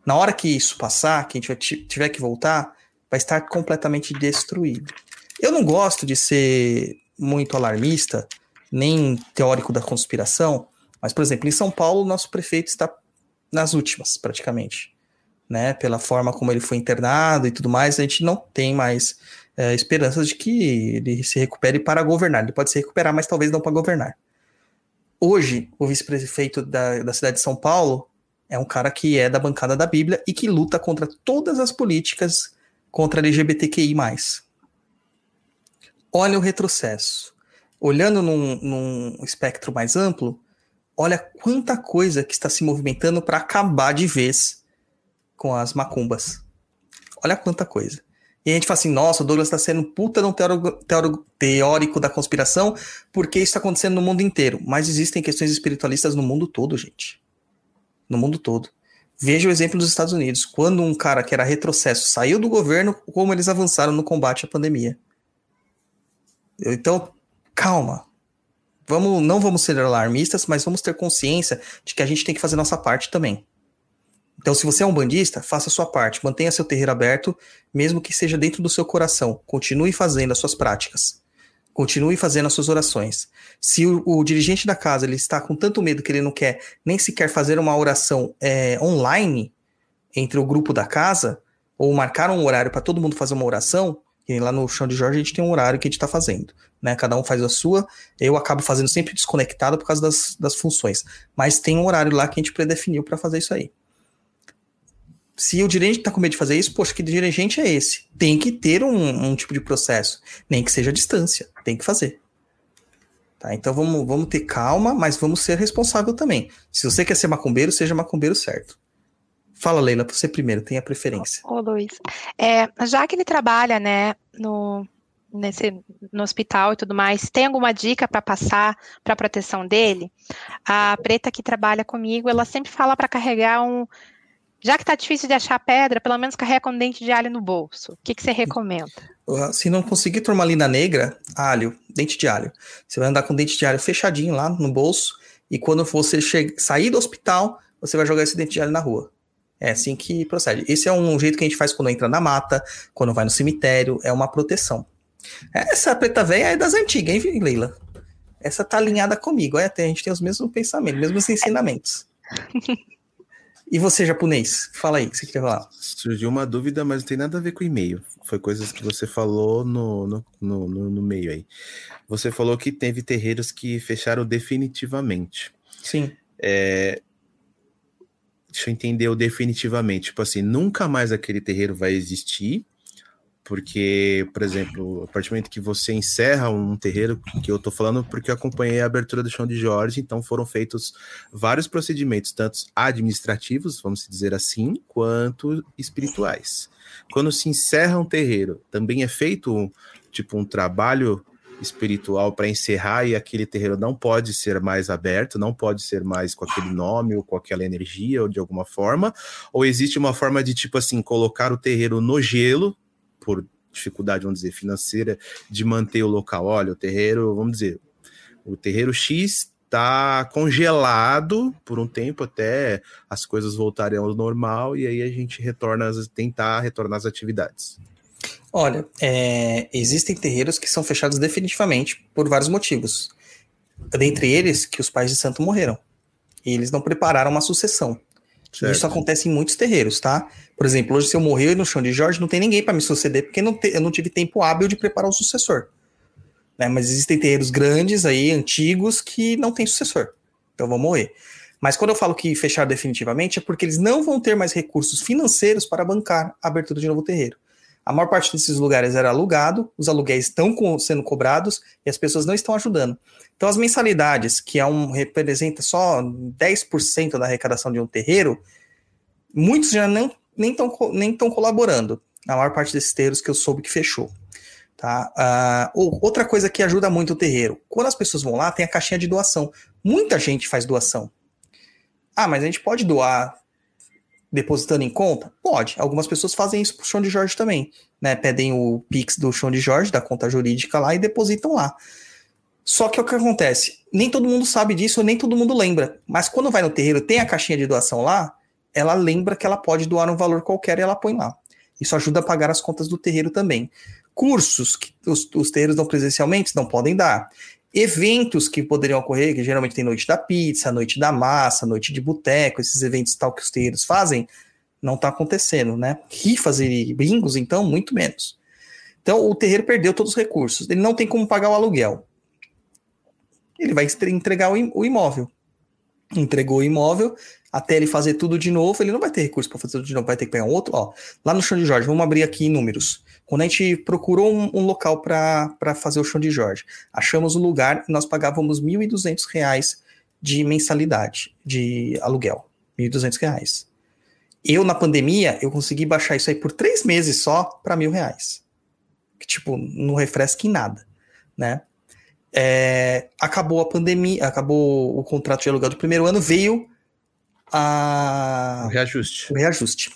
Na hora que isso passar, que a gente tiver que voltar, vai estar completamente destruído. Eu não gosto de ser muito alarmista, nem teórico da conspiração, mas, por exemplo, em São Paulo, nosso prefeito está nas últimas, praticamente. Né? Pela forma como ele foi internado e tudo mais, a gente não tem mais é, esperanças de que ele se recupere para governar. Ele pode se recuperar, mas talvez não para governar. Hoje, o vice-prefeito da, da cidade de São Paulo é um cara que é da bancada da Bíblia e que luta contra todas as políticas contra LGBTQI. Olha o retrocesso. Olhando num, num espectro mais amplo, olha quanta coisa que está se movimentando para acabar de vez com as macumbas. Olha quanta coisa. E a gente fala assim, nossa, o Douglas está sendo puta teórico, teórico, teórico da conspiração, porque isso está acontecendo no mundo inteiro. Mas existem questões espiritualistas no mundo todo, gente. No mundo todo. Veja o exemplo dos Estados Unidos. Quando um cara que era retrocesso saiu do governo, como eles avançaram no combate à pandemia. Então, calma. Vamos, não vamos ser alarmistas, mas vamos ter consciência de que a gente tem que fazer nossa parte também. Então, se você é um bandista, faça a sua parte, mantenha seu terreiro aberto, mesmo que seja dentro do seu coração. Continue fazendo as suas práticas. Continue fazendo as suas orações. Se o, o dirigente da casa ele está com tanto medo que ele não quer nem sequer fazer uma oração é, online entre o grupo da casa, ou marcar um horário para todo mundo fazer uma oração, e lá no chão de Jorge a gente tem um horário que a gente está fazendo. Né? Cada um faz a sua. Eu acabo fazendo sempre desconectado por causa das, das funções. Mas tem um horário lá que a gente predefiniu para fazer isso aí. Se o dirigente está com medo de fazer isso, poxa, que dirigente é esse? Tem que ter um, um tipo de processo, nem que seja à distância, tem que fazer. Tá, então vamos, vamos ter calma, mas vamos ser responsável também. Se você quer ser macumbeiro, seja macumbeiro certo. Fala, Leila, você primeiro, tem a preferência. Ô, Luiz, é, já que ele trabalha, né, no, nesse, no hospital e tudo mais, tem alguma dica para passar para proteção dele? A preta que trabalha comigo, ela sempre fala para carregar um. Já que tá difícil de achar pedra, pelo menos carrega um dente de alho no bolso. O que, que você recomenda? Uh, Se não conseguir turmalina negra, alho, dente de alho. Você vai andar com dente de alho fechadinho lá no bolso, e quando você sair do hospital, você vai jogar esse dente de alho na rua. É assim que procede. Esse é um jeito que a gente faz quando entra na mata, quando vai no cemitério, é uma proteção. Essa preta velha é das antigas, hein, Leila? Essa tá alinhada comigo, é, a gente tem os mesmos pensamentos, mesmos ensinamentos. E você, japonês? Fala aí, o que você queria falar? Surgiu uma dúvida, mas não tem nada a ver com e-mail. Foi coisas que você falou no, no, no, no- no meio aí. Você falou que teve terreiros que fecharam definitivamente. Sim. É, Deixa eu entender o definitivamente. Tipo assim, nunca mais aquele terreiro vai existir. Porque, por exemplo, a partir do momento que você encerra um terreiro, que eu tô falando porque eu acompanhei a abertura do chão de Jorge, então foram feitos vários procedimentos, tanto administrativos, vamos dizer assim, quanto espirituais. Quando se encerra um terreiro, também é feito tipo um trabalho espiritual para encerrar e aquele terreiro não pode ser mais aberto, não pode ser mais com aquele nome ou com aquela energia ou de alguma forma, ou existe uma forma de tipo assim colocar o terreiro no gelo por dificuldade, vamos dizer, financeira de manter o local. Olha, o terreiro, vamos dizer, o terreiro X está congelado por um tempo até as coisas voltarem ao normal e aí a gente retorna, tentar retornar às atividades. Olha, é, existem terreiros que são fechados definitivamente por vários motivos. Dentre eles, que os pais de santo morreram. E eles não prepararam uma sucessão. Certo? Isso acontece em muitos terreiros, tá? Por exemplo, hoje se eu morrer no chão de Jorge, não tem ninguém para me suceder, porque não te- eu não tive tempo hábil de preparar o sucessor. Né? Mas existem terreiros grandes aí, antigos, que não tem sucessor. Então vão morrer. Mas quando eu falo que fechar definitivamente, é porque eles não vão ter mais recursos financeiros para bancar a abertura de novo terreiro. A maior parte desses lugares era alugado, os aluguéis estão sendo cobrados e as pessoas não estão ajudando. Então, as mensalidades, que é um, representa só 10% da arrecadação de um terreiro, muitos já não, nem estão nem tão colaborando. A maior parte desses terreiros que eu soube que fechou. Tá? Ou- outra coisa que ajuda muito o terreiro: quando as pessoas vão lá, tem a caixinha de doação. Muita gente faz doação. Ah, mas a gente pode doar depositando em conta? Pode. Algumas pessoas fazem isso pro Chão de Jorge também. Né? Pedem o Pix do Chão de Jorge, da conta jurídica lá, e depositam lá. Só que o que acontece? Nem todo mundo sabe disso, nem todo mundo lembra. Mas quando vai no terreiro, tem a caixinha de doação lá, ela lembra que ela pode doar um valor qualquer e ela põe lá. Isso ajuda a pagar as contas do terreiro também. Cursos que os, os terreiros dão presencialmente não podem dar. Eventos que poderiam ocorrer, que geralmente tem noite da pizza, noite da massa, noite de boteco, esses eventos tal que os terreiros fazem, não está acontecendo, né? Rifas e bingos, então, muito menos. Então, o terreiro perdeu todos os recursos. Ele não tem como pagar o aluguel. Ele vai entregar o imóvel. Entregou o imóvel, até ele fazer tudo de novo, ele não vai ter recurso para fazer tudo de novo, vai ter que pegar um outro. Ó, lá no chão de Jorge, vamos abrir aqui números. Quando a gente procurou um, um local para fazer o chão de Jorge, achamos o lugar e nós pagávamos 1.200 reais de mensalidade, de aluguel. 1.200 reais. Eu, na pandemia, eu consegui baixar isso aí por três meses só para mil reais. Que, tipo, não refresca em nada, né? É, acabou a pandemia, acabou o contrato de aluguel do primeiro ano, veio a, O reajuste. o reajuste.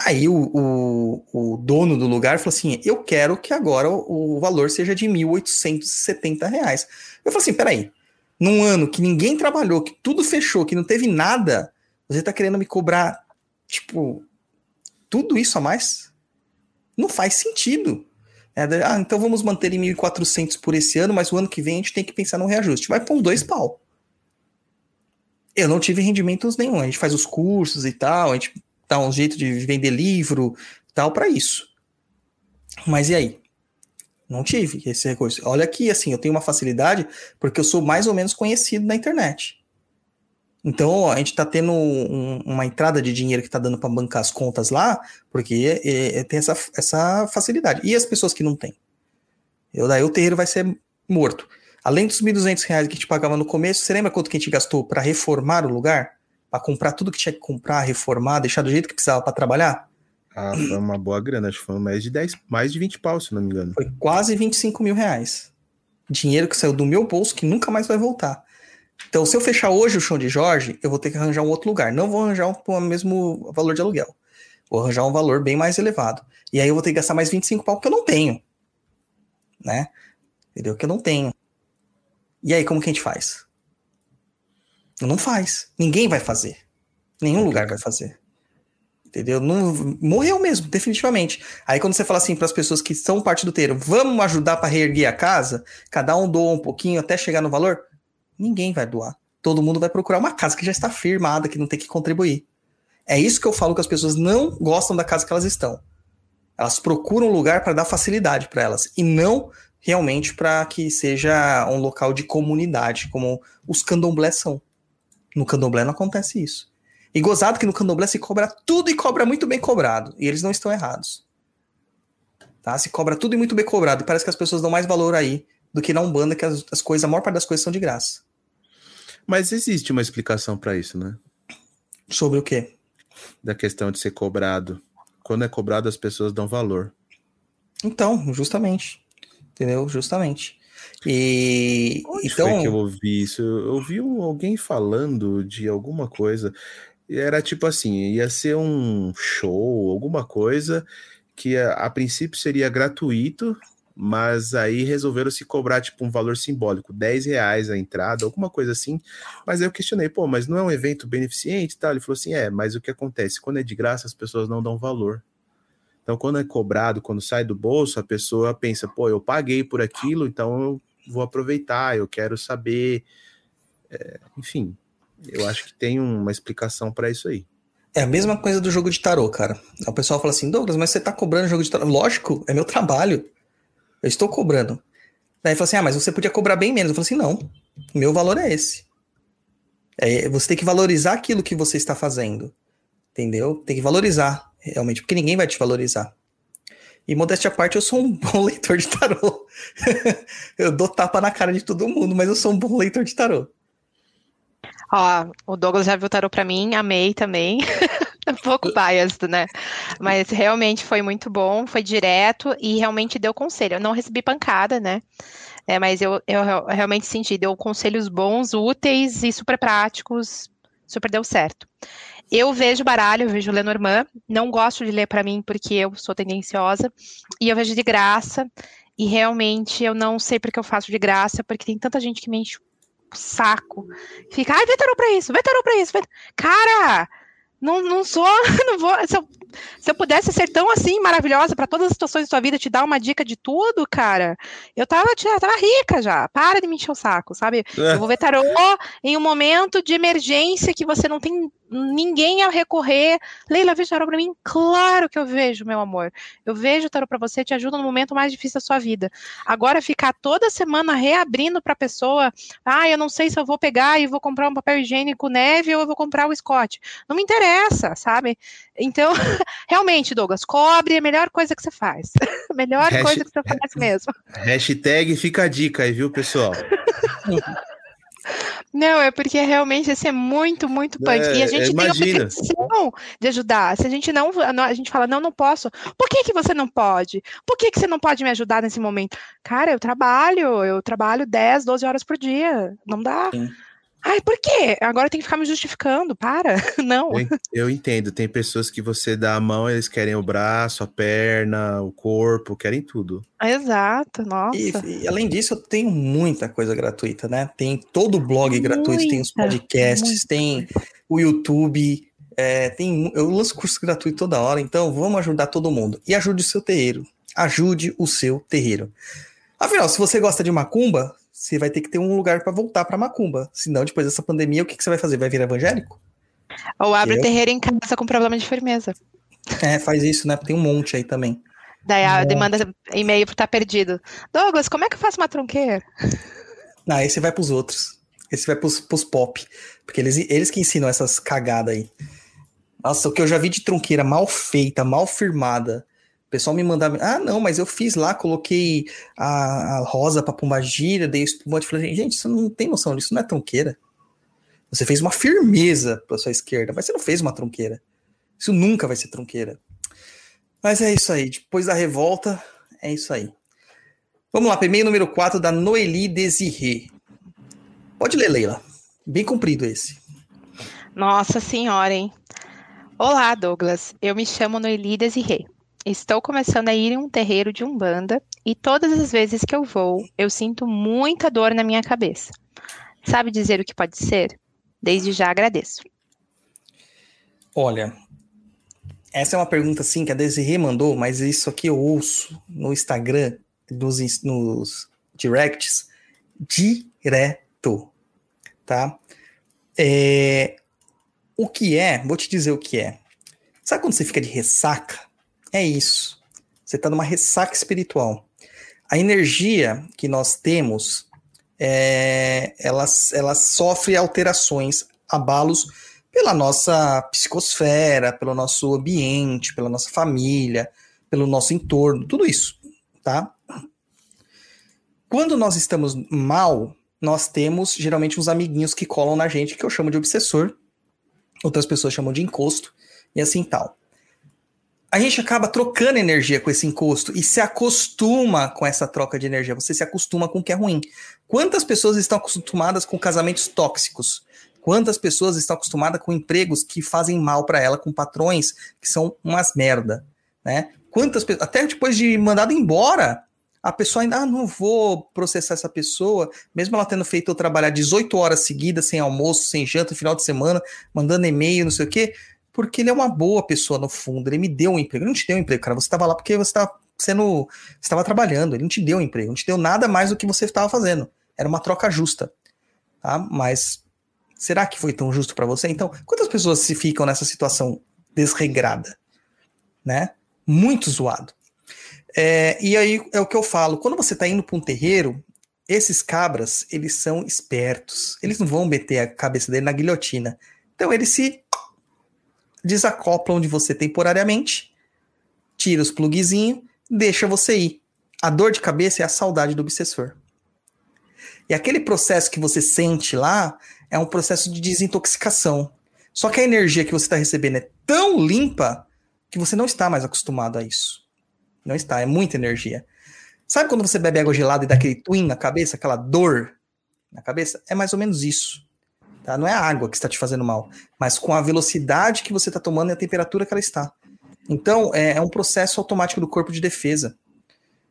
Aí o, o, o dono do lugar falou assim: eu quero que agora o, o valor seja de 1.870 reais. Eu falei assim: peraí, num ano que ninguém trabalhou, que tudo fechou, que não teve nada, você está querendo me cobrar Tipo, tudo isso a mais não faz sentido. É, ah, então vamos manter em 1.400 por esse ano, mas o ano que vem a gente tem que pensar num reajuste. Vai pôr uns dois pau. Eu não tive rendimentos nenhum. A gente faz os cursos e tal, a gente dá um jeito de vender livro tal para isso. Mas e aí? Não tive esse recurso. Olha aqui, assim, eu tenho uma facilidade porque eu sou mais ou menos conhecido na internet. Então, a gente tá tendo um- uma entrada de dinheiro que tá dando para bancar as contas lá, porque é, é, tem essa, essa facilidade. E as pessoas que não têm? Eu, daí o terreiro vai ser morto. Além dos 1.200 reais que a gente pagava no começo, você lembra quanto que a gente gastou para reformar o lugar? Para comprar tudo que tinha que comprar, reformar, deixar do jeito que precisava para trabalhar? Ah, foi uma boa grana, acho que foi mais de 10, mais de 20 pau, se não me engano. Foi quase 25 mil reais. Dinheiro que saiu do meu bolso que nunca mais vai voltar. Então, se eu fechar hoje o chão de Jorge, eu vou ter que arranjar um outro lugar. Não vou arranjar um, o mesmo valor de aluguel. Vou arranjar um valor bem mais elevado. E aí eu vou ter que gastar mais 25 pau que eu não tenho. Né? Entendeu? Que eu não tenho. E aí, como que a gente faz? Não faz. Ninguém vai fazer. Nenhum lugar vai fazer. Entendeu? Não, morreu mesmo, definitivamente. Aí quando você fala assim para as pessoas que são parte do terreiro, vamos ajudar para reerguer a casa, cada um doa um pouquinho até chegar no valor, ninguém vai doar. Todo mundo vai procurar uma casa que já está firmada, que não tem que contribuir. É isso que eu falo que as pessoas não gostam da casa que elas estão. Elas procuram um lugar para dar facilidade para elas e não realmente para que seja um local de comunidade, como os candomblés são. No candomblé não acontece isso. E gozado que no candomblé se cobra tudo e cobra muito bem cobrado. E eles não estão errados. Tá? Se cobra tudo e muito bem cobrado. E parece que as pessoas dão mais valor aí do que na Umbanda, que as, as coisas, a maior parte das coisas são de graça. Mas existe uma explicação para isso, né? Sobre o quê? Da questão de ser cobrado. Quando é cobrado, as pessoas dão valor. Então, justamente. Entendeu? Justamente. E Onde então, foi que eu ouvi isso? Eu ouvi alguém falando de alguma coisa. E era tipo assim, ia ser um show, alguma coisa que a, a princípio seria gratuito, mas aí resolveram se cobrar tipo um valor simbólico, 10 reais a entrada, alguma coisa assim. Mas aí eu questionei, pô, mas não é um evento beneficente tal? Ele falou assim, é, mas o que acontece? Quando é de graça, as pessoas não dão valor. Então, quando é cobrado, quando sai do bolso, a pessoa pensa, pô, eu paguei por aquilo, então eu vou aproveitar, eu quero saber. É, enfim, eu acho que tem uma explicação para isso aí. é a mesma coisa do jogo de tarô, cara. O pessoal fala assim, Douglas, mas você tá cobrando jogo de tarô. Lógico, é meu trabalho. Eu estou cobrando. Daí fala assim, ah, mas você podia cobrar bem menos. Eu falo assim, não, meu valor é esse. É, você tem que valorizar aquilo que você está fazendo. Entendeu? Tem que valorizar, realmente, porque ninguém vai te valorizar. E modéstia à parte, eu sou um bom leitor de tarô. eu dou tapa na cara de todo mundo, mas eu sou um bom leitor de tarô. Ó, o Douglas já viu tarô pra mim, amei também. Um pouco biased, né? Mas realmente foi muito bom, foi direto e realmente deu conselho. Eu não recebi pancada, né? É, mas eu, eu real- realmente senti, deu conselhos bons, úteis e super práticos, super deu certo. Eu vejo baralho, eu vejo Lenormand, não gosto de ler pra mim porque eu sou tendenciosa, e eu vejo de graça, e realmente eu não sei porque eu faço de graça, porque tem tanta gente que me enche o saco. Fica, ai, vê tarô pra isso, vê pra isso. Vê... Cara, não, não sou, não vou. Se se eu pudesse ser tão assim maravilhosa para todas as situações da sua vida, te dar uma dica de tudo, cara, eu tava, eu tava rica já. Para de me encher o saco, sabe? Eu vou ver tarô em um momento de emergência que você não tem ninguém a recorrer. Leila, vejo tarô pra mim? Claro que eu vejo, meu amor. Eu vejo tarô pra você, te ajuda no momento mais difícil da sua vida. Agora, ficar toda semana reabrindo pra pessoa, ah, eu não sei se eu vou pegar e vou comprar um papel higiênico neve ou eu vou comprar o Scott. Não me interessa, sabe? Então, realmente, Douglas, cobre é a melhor coisa que você faz. A melhor coisa que você faz mesmo. Hashtag fica a dica aí, viu, pessoal? Não, é porque realmente esse é muito, muito punk. e a É, gente tem imagina. obrigação de ajudar. Se a gente não, a gente fala, não, não posso. Por que, que você não pode? Por que, que você não pode me ajudar nesse momento? Cara, eu trabalho, eu trabalho 10, 12 horas por dia. Não dá. Sim. Ai, por quê? Agora tem que ficar me justificando. Para. Não. Eu, en- eu entendo, tem pessoas que você dá a mão, eles querem o braço, a perna, o corpo, querem tudo. Exato, nossa. E, e, além disso, eu tenho muita coisa gratuita, né? Tem todo o blog gratuito, tem os Muita, podcasts, tem o YouTube. É, tem, eu lanço curso gratuito toda hora, então vamos ajudar todo mundo. E ajude o seu terreiro. Ajude o seu terreiro. Afinal, se você gosta de macumba, você vai ter que ter um lugar para voltar para macumba. Senão, depois dessa pandemia, o que, que você vai fazer? Vai virar evangélico? Ou abre Eu? o terreiro em casa com problema de firmeza. É, faz isso, né? Tem um monte aí também. Daí a Nossa. demanda e-mail estar perdido. Douglas, como é que eu faço uma tronqueira? Ah, aí você vai pros outros. Esse vai pros, pros pop. Porque eles, eles que ensinam essas cagadas aí. Nossa, o que eu já vi de tronqueira mal feita, mal firmada. O pessoal me mandava, ah, não, mas eu fiz lá, coloquei a, a rosa pra pombagira, dei espumante. Falei, gente, você não tem noção disso, não é tronqueira. Você fez uma firmeza pra sua esquerda, mas você não fez uma tronqueira. Isso nunca vai ser tronqueira. Mas é isso aí, depois da revolta, é isso aí. Vamos lá, e-mail número 4 da Noeli Desirê. Pode ler, Leila. Bem comprido esse. Nossa senhora, hein? Olá, Douglas. Eu me chamo Noeli Desirê. Estou começando a ir em um terreiro de Umbanda e todas as vezes que eu vou, eu sinto muita dor na minha cabeça. Sabe dizer o que pode ser? Desde já agradeço. Olha, essa é uma pergunta assim que a Desirê mandou, mas isso aqui eu ouço no Instagram, nos, nos directs, direto, tá? É, o que é, vou te dizer o que é. Sabe quando você fica de ressaca? É isso. Você tá numa ressaca espiritual. A energia que nós temos, é, ela, ela sofre alterações, abalos pela nossa psicosfera, pelo nosso ambiente, pela nossa família, pelo nosso entorno, tudo isso, tá? Quando nós estamos mal, nós temos geralmente uns amiguinhos que colam na gente, que eu chamo de obsessor, outras pessoas chamam de encosto, e assim tal. A gente acaba trocando energia com esse encosto e se acostuma com essa troca de energia. Você se acostuma com o que é ruim. Quantas pessoas estão acostumadas com casamentos tóxicos? Quantas pessoas estão acostumadas com empregos que fazem mal para ela, com patrões que são umas merda, né? Quantas até depois de mandado embora, a pessoa ainda, ah, não vou processar essa pessoa, mesmo ela tendo feito eu trabalhar 18 horas seguidas, sem almoço, sem janta, final de semana, mandando e-mail, não sei o quê, porque ele é uma boa pessoa no fundo, ele me deu um emprego. Ele não te deu um emprego, cara, você estava lá porque você estava sendo, você estava trabalhando, ele não te deu um emprego, não te deu nada mais do que você estava fazendo. Era uma troca justa, tá? Mas será que foi tão justo para você? Então, quantas pessoas se ficam nessa situação desregrada, né? Muito zoado. É, e aí é o que eu falo, quando você está indo para um terreiro, esses cabras, eles são espertos. Eles não vão meter a cabeça dele na guilhotina. Então eles se desacoplam de você temporariamente, tira os plugzinhos, deixa você ir. A dor de cabeça é a saudade do obsessor. E aquele processo que você sente lá é um processo de desintoxicação. Só que a energia que você está recebendo é tão limpa que você não está mais acostumado a isso. Não está, é muita energia. Sabe quando você bebe água gelada e dá aquele twin na cabeça, aquela dor na cabeça? É mais ou menos isso. Tá? Não é a água que está te fazendo mal, mas com a velocidade que você está tomando e a temperatura que ela está. Então, é, é um processo automático do corpo de defesa.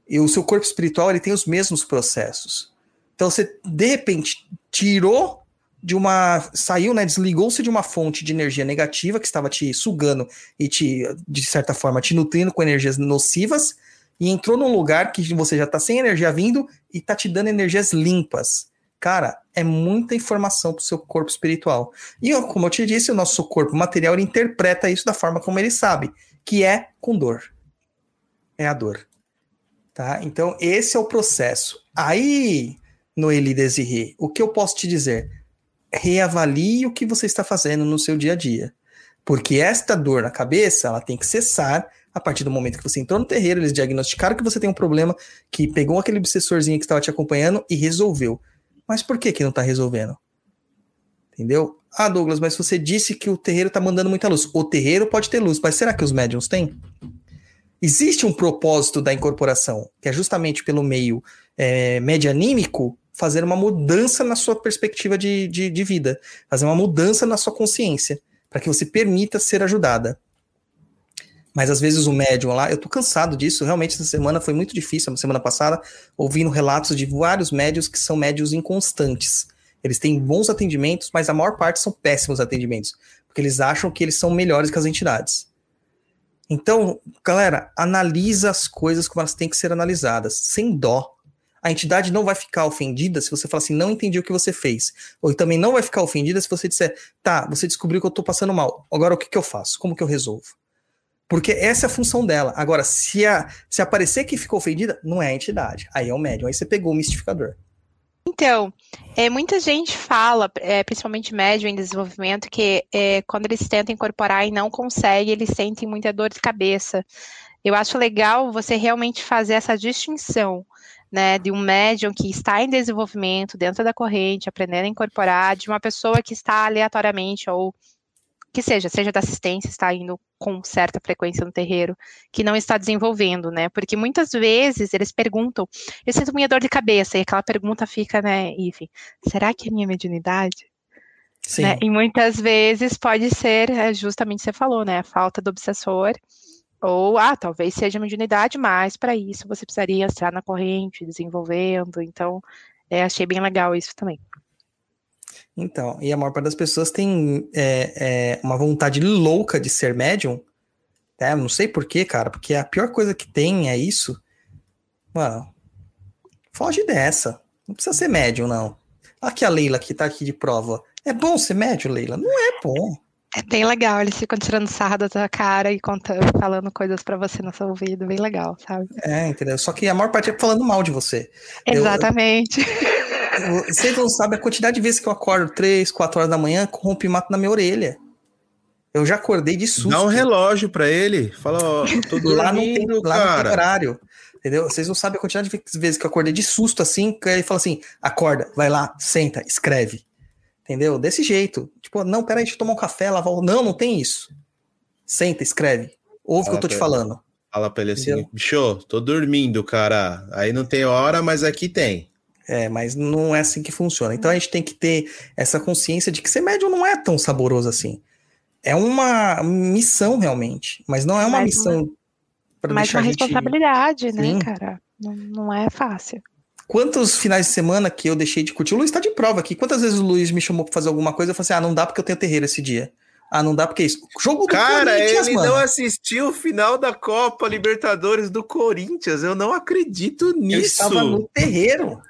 E o seu corpo espiritual ele tem os mesmos processos. Então, você, de repente, tirou de uma. saiu, né? Desligou-se de uma fonte de energia negativa que estava te sugando e te, de certa forma, te nutrindo com energias nocivas, e entrou num lugar que você já está sem energia vindo e está te dando energias limpas. Cara, é muita informação para o seu corpo espiritual. E como eu te disse, o nosso corpo material interpreta isso da forma como ele sabe, que é com dor. É a dor. Tá? Então, esse é o processo. Aí, Noeli Desirê, o que eu posso te dizer? Reavalie o que você está fazendo no seu dia a dia. Porque esta dor na cabeça, ela tem que cessar a partir do momento que você entrou no terreiro, eles diagnosticaram que você tem um problema, que pegou aquele obsessorzinho que estava te acompanhando e resolveu. Mas por que que não está resolvendo? Entendeu? Ah, Douglas, mas você disse que o terreiro está mandando muita luz. O terreiro pode ter luz, mas será que os médiums têm? Existe um propósito da incorporação, que é justamente pelo meio é, medianímico fazer uma mudança na sua perspectiva de, de, de vida, fazer uma mudança na sua consciência, para que você permita ser ajudada. Mas às vezes o médium lá, eu tô cansado disso, realmente essa semana foi muito difícil, a semana passada, ouvindo relatos de vários médios que são médios inconstantes. Eles têm bons atendimentos, mas a maior parte são péssimos atendimentos. Porque eles acham que eles são melhores que as entidades. Então, galera, analisa as coisas como elas têm que ser analisadas, sem dó. A entidade não vai ficar ofendida se você falar assim, não entendi o que você fez. Ou também não vai ficar ofendida se você disser, tá, você descobriu que eu tô passando mal. Agora o que, que eu faço? Como que eu resolvo? Porque essa é a função dela. Agora, se, a, se aparecer que ficou ofendida, não é a entidade. Aí é o médium. Aí você pegou o mistificador. Então, é, muita gente fala, é, principalmente médium em desenvolvimento, que é, quando eles tentam incorporar e não conseguem, eles sentem muita dor de cabeça. Eu acho legal você realmente fazer essa distinção, né, de um médium que está em desenvolvimento dentro da corrente, aprendendo a incorporar, de uma pessoa que está aleatoriamente ou que seja, seja da assistência, está indo com certa frequência no terreiro, que não está desenvolvendo, né? Porque muitas vezes eles perguntam, eu sinto minha dor de cabeça, e aquela pergunta fica, né, enfim, será que é minha mediunidade? Sim. Né? E muitas vezes pode ser é, justamente o que você falou, né? A falta do obsessor, ou, ah, talvez seja mediunidade, mas para isso você precisaria entrar na corrente, desenvolvendo. Então, é, achei bem legal isso também. Então, e a maior parte das pessoas tem é, é, uma vontade louca de ser médium. Né? Não sei porquê, cara, porque a pior coisa que tem é isso. Mano, foge dessa. Não precisa ser médium, não. Aqui a Leila que tá aqui de prova. É bom ser médium, Leila? Não é bom. É bem legal, eles ficam tirando sarro da tua cara e contando, falando coisas para você no seu ouvido, bem legal, sabe? É, entendeu? Só que a maior parte é falando mal de você. Eu- Exatamente. Vocês não sabem a quantidade de vezes que eu acordo 3, 4 horas da manhã com rompimato na minha orelha. Eu já acordei de susto. Dá um relógio pra ele. Fala, ó, tô lá não tem, dormindo, lá não tem cara. horário. Entendeu? Vocês não sabem a quantidade de vezes que eu acordei de susto assim, que ele fala assim: acorda, vai lá, senta, escreve. Entendeu? Desse jeito. Tipo, não, peraí, deixa eu tomar um café, lavar o. Não, não tem isso. Senta, escreve. Ouve o que eu tô te falando. Fala pra ele assim, bicho, tô dormindo, cara. Aí não tem hora, mas aqui tem. É, mas não é assim que funciona. Então a gente tem que ter essa consciência de que ser médium não é tão saboroso assim. É uma missão realmente, mas não é uma Mais missão para Mas deixar uma a gente. responsabilidade, Sim. né, cara? Não, não é fácil. Quantos finais de semana que eu deixei de curtir? O Luiz tá de prova aqui. Quantas vezes o Luiz me chamou pra fazer alguma coisa? Eu falei assim: ah, não dá porque eu tenho terreiro esse dia. Ah, não dá porque é isso. Jogo do Cara, Corinthians, ele mano. não assistiu o final da Copa Libertadores do Corinthians. Eu não acredito Eu nisso. estava no terreiro.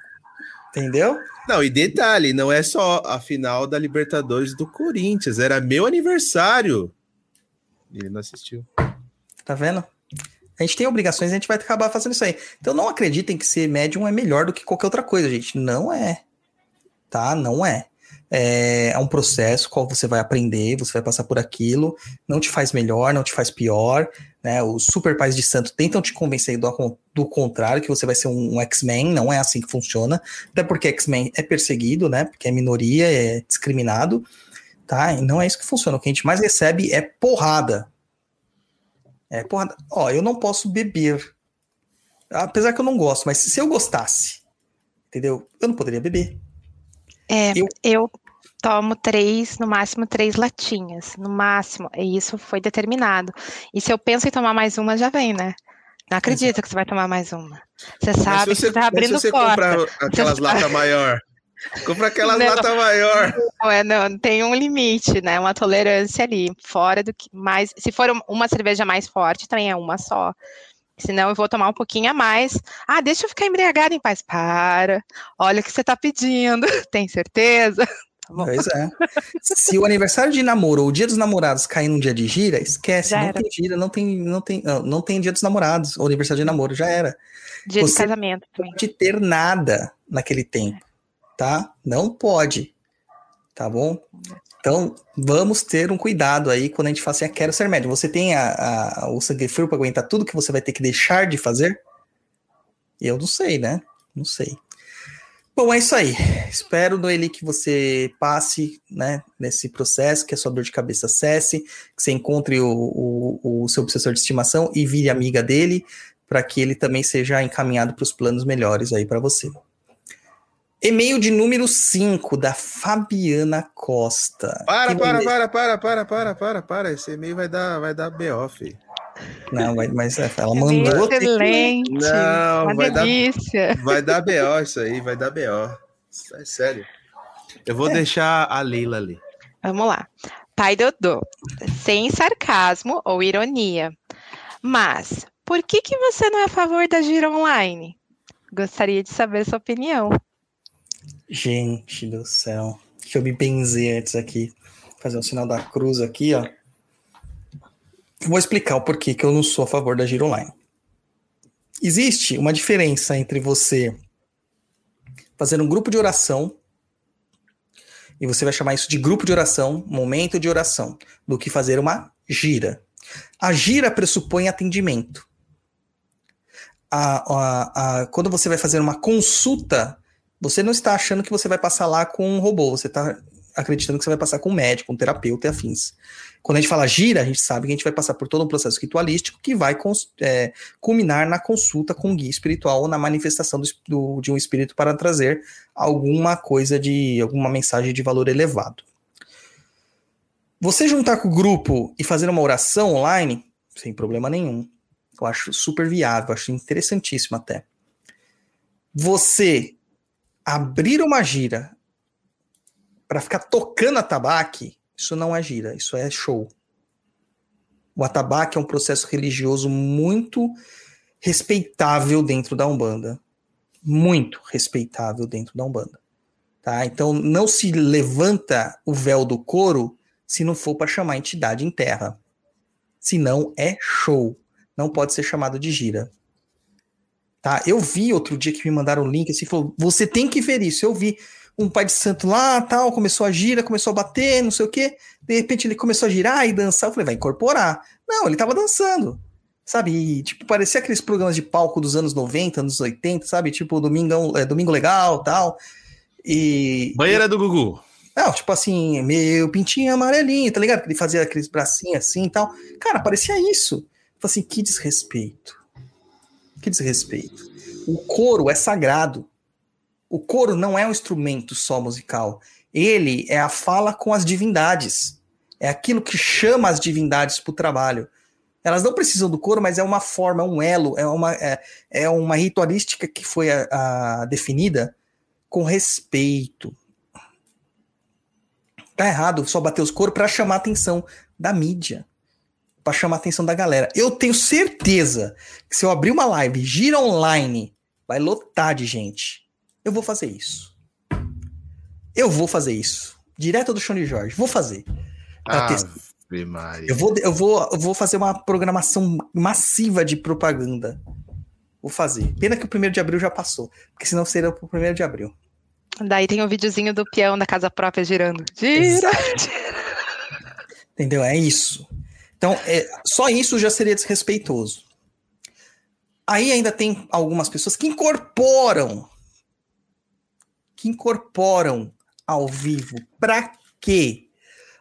Entendeu? Não, e detalhe, não é só a final da Libertadores do Corinthians, era meu aniversário. Ele não assistiu. Tá vendo? A gente tem obrigações, a gente vai acabar fazendo isso aí. Então não acreditem que ser médium é melhor do que qualquer outra coisa, gente. Não é. Tá? Não é. É, é um processo qual você vai aprender, você vai passar por aquilo, não te faz melhor, não te faz pior, né? Os super pais de santo tentam te convencer do, do contrário, que você vai ser um, um X-Men, não é assim que funciona, até porque X-Men é perseguido, né? Porque é minoria, é discriminado, tá? E não é isso que funciona. O que a gente mais recebe é porrada, é, porra, ó, eu não posso beber. Apesar que eu não gosto, mas se eu gostasse, entendeu? Eu não poderia beber. É, Eu- eu... tomo três, no máximo três latinhas, no máximo. E isso foi determinado. E se eu penso em tomar mais uma, já vem, né? Não acredito que você vai tomar mais uma. Você sabe Mas que você tá abrindo se você porta. comprar aquelas Você- latas maior. Compra aquelas Não. latas maior. Não, é, não, tem um limite, né? Uma tolerância ali, fora do que mais. Se for um- uma cerveja mais forte, também é uma só. Senão eu vou tomar um pouquinho a mais. Ah, deixa eu ficar embriagada em paz. Para. Olha o que você tá pedindo. Tem certeza? Tá bom. Pois é. se o aniversário de namoro ou o dia dos namorados cair num dia de gira, esquece. Já não era. tem gira, não tem, não tem, não, não tem dia dos namorados ou aniversário de namoro, já era. Dia de Você- casamento também. Pode ter nada naquele tempo, tá? Não pode. Tá bom? Então, vamos ter um cuidado aí quando a gente fala assim, ah, quero ser médium. Você tem a, a- o sangue frio para aguentar tudo que você vai ter que deixar de fazer? Eu não sei, né? Não sei. Bom, é isso aí. Espero, Noeli, que você passe né, nesse processo, que a sua dor de cabeça cesse, que você encontre o, o, o seu obsessor de estimação e vire amiga dele, para que ele também seja encaminhado para os planos melhores aí para você. E-mail de número 5, da Fabiana Costa. Para, Que para, para, para, para, para, para, para. Esse e-mail vai dar, vai dar BO, filho. Não, vai- mas é, ela mandou. que- Excelente. Não, uma vai dar- delícia. Vai dar BO isso aí, vai dar BO. É sério. Eu vou deixar a Leila ali. Vamos lá. Pai Dodô, sem sarcasmo ou ironia, mas por que, que você não é a favor da gira online? Gostaria de saber sua opinião. Gente do céu. Deixa eu me benzer antes aqui. Fazer o sinal da cruz aqui, ó. Vou explicar o porquê que eu não sou a favor da gira online. Existe uma diferença entre você fazer um grupo de oração e você vai chamar isso de grupo de oração, momento de oração, do que fazer uma gira. A gira pressupõe atendimento. A- a- a- quando você vai fazer uma consulta, você não está achando que você vai passar lá com um robô, você está acreditando que você vai passar com um médico, um terapeuta e afins. Quando a gente fala gira, a gente sabe que a gente vai passar por todo um processo ritualístico que vai é, culminar na consulta com o guia espiritual ou na manifestação do do- de um espírito para trazer alguma coisa de alguma mensagem de valor elevado. Você juntar com o grupo e fazer uma oração online, sem problema nenhum. Eu acho super viável, acho interessantíssimo até. Você abrir uma gira para ficar tocando atabaque, isso não é gira, isso é show. O atabaque é um processo religioso muito respeitável dentro da Umbanda. Muito respeitável dentro da Umbanda. Tá? Então não se levanta o véu do couro se não for para chamar a entidade em terra. Senão é show. Não pode ser chamado de gira. Tá? Eu vi outro dia que me mandaram um link assim, falou: você tem que ver isso. Eu vi um pai de santo lá, tal, começou a gira, começou a bater, não sei o quê. De repente ele começou a girar e dançar. Eu falei, vai incorporar. Não, ele tava dançando. Sabe? E, tipo, parecia aqueles programas de palco dos anos 90, anos 80, sabe? Tipo, Domingão, é, Domingo Legal tal. E. Banheira do Gugu. Não, tipo assim, meu pintinho amarelinho, tá ligado? Que ele fazia aqueles bracinhos assim e tal. Cara, parecia isso. Eu falei assim, que desrespeito. Que desrespeito. O coro é sagrado. O coro não é um instrumento só musical. Ele é a fala com as divindades. É aquilo que chama as divindades para o trabalho. Elas não precisam do coro, mas é uma forma, é um elo, é uma, é, é uma ritualística que foi a- a definida com respeito. Tá errado só bater os coros para chamar a atenção da mídia, para chamar a atenção da galera. Eu tenho certeza que se eu abrir uma live gira online, vai lotar de gente. Eu vou fazer isso. Eu vou fazer isso. Direto do chão de Jorge. Vou fazer. Eu vou, eu, vou, eu vou fazer uma programação massiva de propaganda. Vou fazer. Pena que o primeiro de abril já passou. Porque senão seria o primeiro de abril. Daí tem o videozinho do peão da casa própria girando. Gira! Entendeu? É isso. Então, é, só isso já seria desrespeitoso. Aí ainda tem algumas pessoas que incorporam. Que incorporam ao vivo. Pra quê?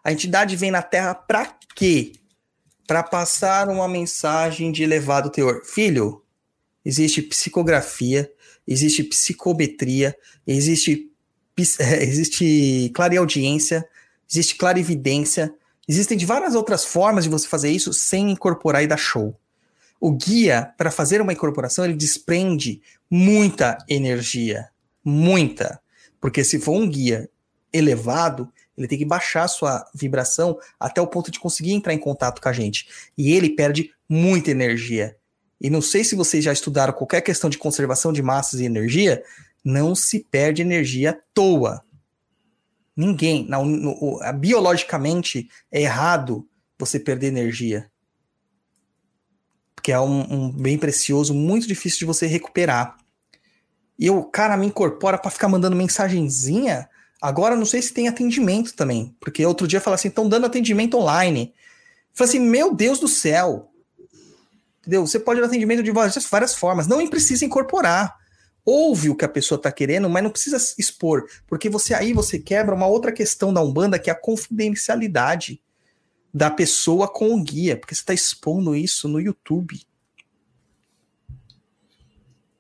A entidade vem na Terra pra quê? Para passar uma mensagem de elevado teor. Filho, existe psicografia, existe psicometria, existe, existe clareaudiência, existe clarividência, existem várias outras formas de você fazer isso sem incorporar e dar show. O guia, para fazer uma incorporação, ele desprende muita energia. Muita. Porque se for um guia elevado, ele tem que baixar a sua vibração até o ponto de conseguir entrar em contato com a gente. E ele perde muita energia. E não sei se vocês já estudaram qualquer questão de conservação de massas e energia, não se perde energia à toa. Ninguém. Não, no- o- biologicamente é errado você perder energia. Porque é um, um bem precioso, muito difícil de você recuperar. E o cara me incorpora para ficar mandando mensagenzinha. Agora não sei se tem atendimento também. Porque outro dia fala assim: estão dando atendimento online. Eu falei assim: meu Deus do céu. Entendeu? Você pode dar atendimento de várias formas. Não precisa incorporar. Ouve o que a pessoa está querendo, mas não precisa expor. Porque você aí você quebra uma outra questão da Umbanda, que é a confidencialidade da pessoa com o guia. Porque você está expondo isso no YouTube.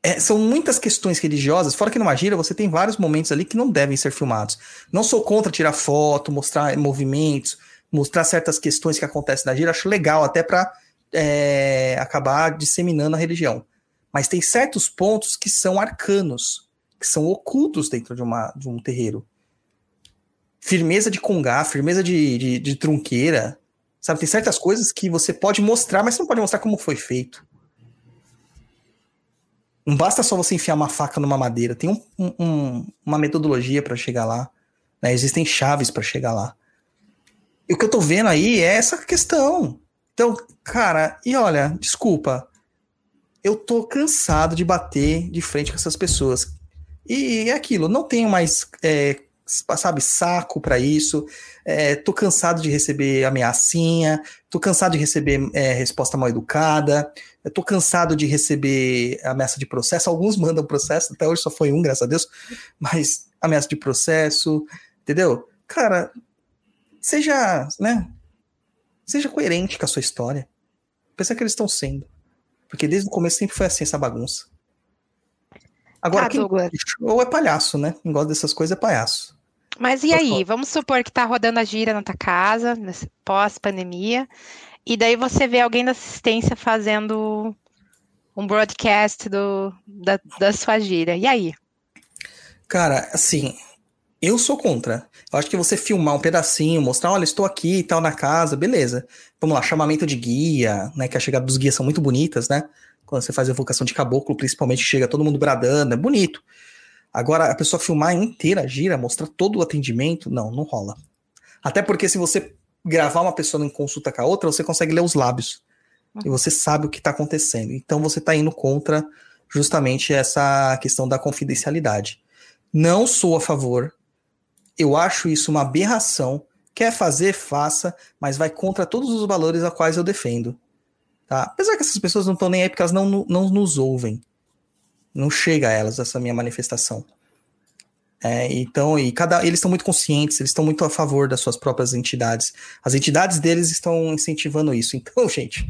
É, são muitas questões religiosas, fora que numa gira você tem vários momentos ali que não devem ser filmados. Não sou contra tirar foto, mostrar movimentos, mostrar certas questões que acontecem na gira, acho legal até para acabar disseminando a religião. Mas tem certos pontos que são arcanos, que são ocultos dentro de, uma, de um terreiro. firmeza de congá, firmeza de, de, de trunqueira. Sabe, tem certas coisas que você pode mostrar, mas você não pode mostrar como foi feito. Não basta só você enfiar uma faca numa madeira. Tem um- um- um- uma metodologia para chegar lá. né? Existem chaves para chegar lá. E o que eu tô vendo aí é essa questão. Então, cara, e olha, desculpa. Eu tô cansado de bater de frente com essas pessoas. E é aquilo, não tenho mais, é, sabe, saco para isso. É, tô cansado de receber ameaçinha. Tô cansado de receber é, resposta mal educada. Tô cansado de receber ameaça de processo. Alguns mandam processo, até hoje só foi um, graças a Deus. Mas ameaça de processo, entendeu? Cara, seja, né? Seja coerente com a sua história. Pensa que eles estão sendo. Porque desde o começo sempre foi assim essa bagunça. Agora, Tá, quem ou é palhaço, né? Quem gosta dessas coisas é palhaço. Mas e aí? Vamos supor que tá rodando a gira na tua casa, pós-pandemia, e daí você vê alguém da assistência fazendo um broadcast do, da, da sua gira. E aí? Cara, assim, eu sou contra. Eu acho que você filmar um pedacinho, mostrar, olha, estou aqui e tal na casa, beleza. Vamos lá, chamamento de guia, né? Que a chegada dos guias são muito bonitas, né? Quando você faz a evocação de caboclo, principalmente, chega todo mundo bradando, é bonito. Agora, a pessoa filmar inteira gira, mostrar todo o atendimento, não, não rola. Até porque se você gravar uma pessoa em consulta com a outra, você consegue ler os lábios. E você sabe o que está acontecendo. Então você está indo contra justamente essa questão da confidencialidade. Não sou a favor. Eu acho isso uma aberração. Quer fazer, faça, mas vai contra todos os valores a quais eu defendo. Tá? Apesar que essas pessoas não estão nem aí porque elas não, não nos ouvem. Não chega a elas essa minha manifestação. É, então, e cada, eles estão muito conscientes, eles estão muito a favor das suas próprias entidades. As entidades deles estão incentivando isso. Então, gente,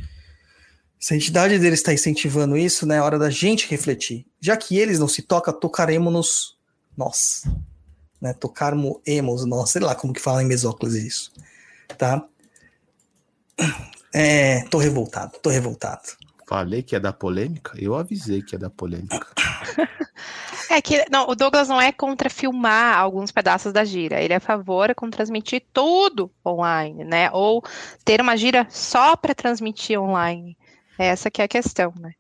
se a entidade deles está incentivando isso, né, é hora da gente refletir. Já que eles não se tocam, tocaremos nós. Né, tocarmos nós, sei lá como que fala em Mesóclise isso. Tá? É, tô revoltado, tô revoltado. Falei que ia dar polêmica? Eu avisei que ia dar polêmica. É que não, o Douglas não é contra filmar alguns pedaços da gira, ele é a favor com transmitir tudo online, né? Ou ter uma gira só para transmitir online. Essa que é a questão, né?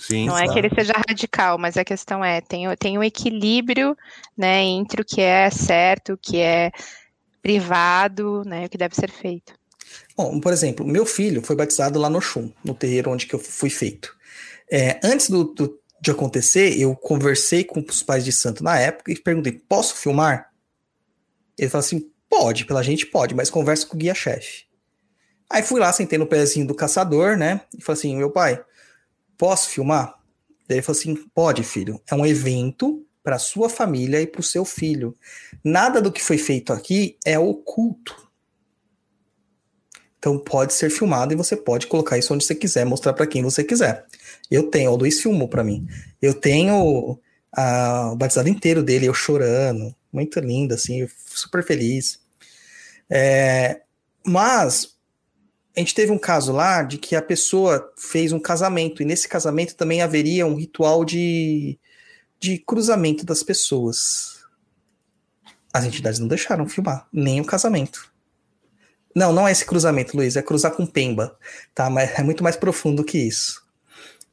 Sim, Não é que ele seja radical, mas a questão é, tem, o- tem um equilíbrio, né, entre o que é certo, o que é privado, né, o que deve ser feito. Bom, por exemplo, meu filho foi batizado lá no Xum, no terreiro onde que eu fui feito. É, antes do, do- de acontecer, eu conversei com os pais de santo na época e perguntei: posso filmar? Ele falou assim: pode, pela gente pode, mas conversa com o guia-chefe. Aí fui lá, sentei no pezinho do caçador, né? E falei assim: meu pai, posso filmar? Daí ele falou assim: pode, filho. É um evento para sua família e para o seu filho. Nada do que foi feito aqui é oculto. Então pode ser filmado e você pode colocar isso onde você quiser, mostrar para quem você quiser. Eu tenho, o Luiz filmou para mim. Eu tenho a- o batizado inteiro dele, eu chorando, muito lindo, assim, super feliz. É, mas a gente teve um caso lá de que a pessoa fez um casamento, e nesse casamento também haveria um ritual de, de cruzamento das pessoas. As entidades não deixaram filmar, nem o casamento. Não, não é esse cruzamento, Luiz, é cruzar com pemba, tá? Mas é muito mais profundo que isso.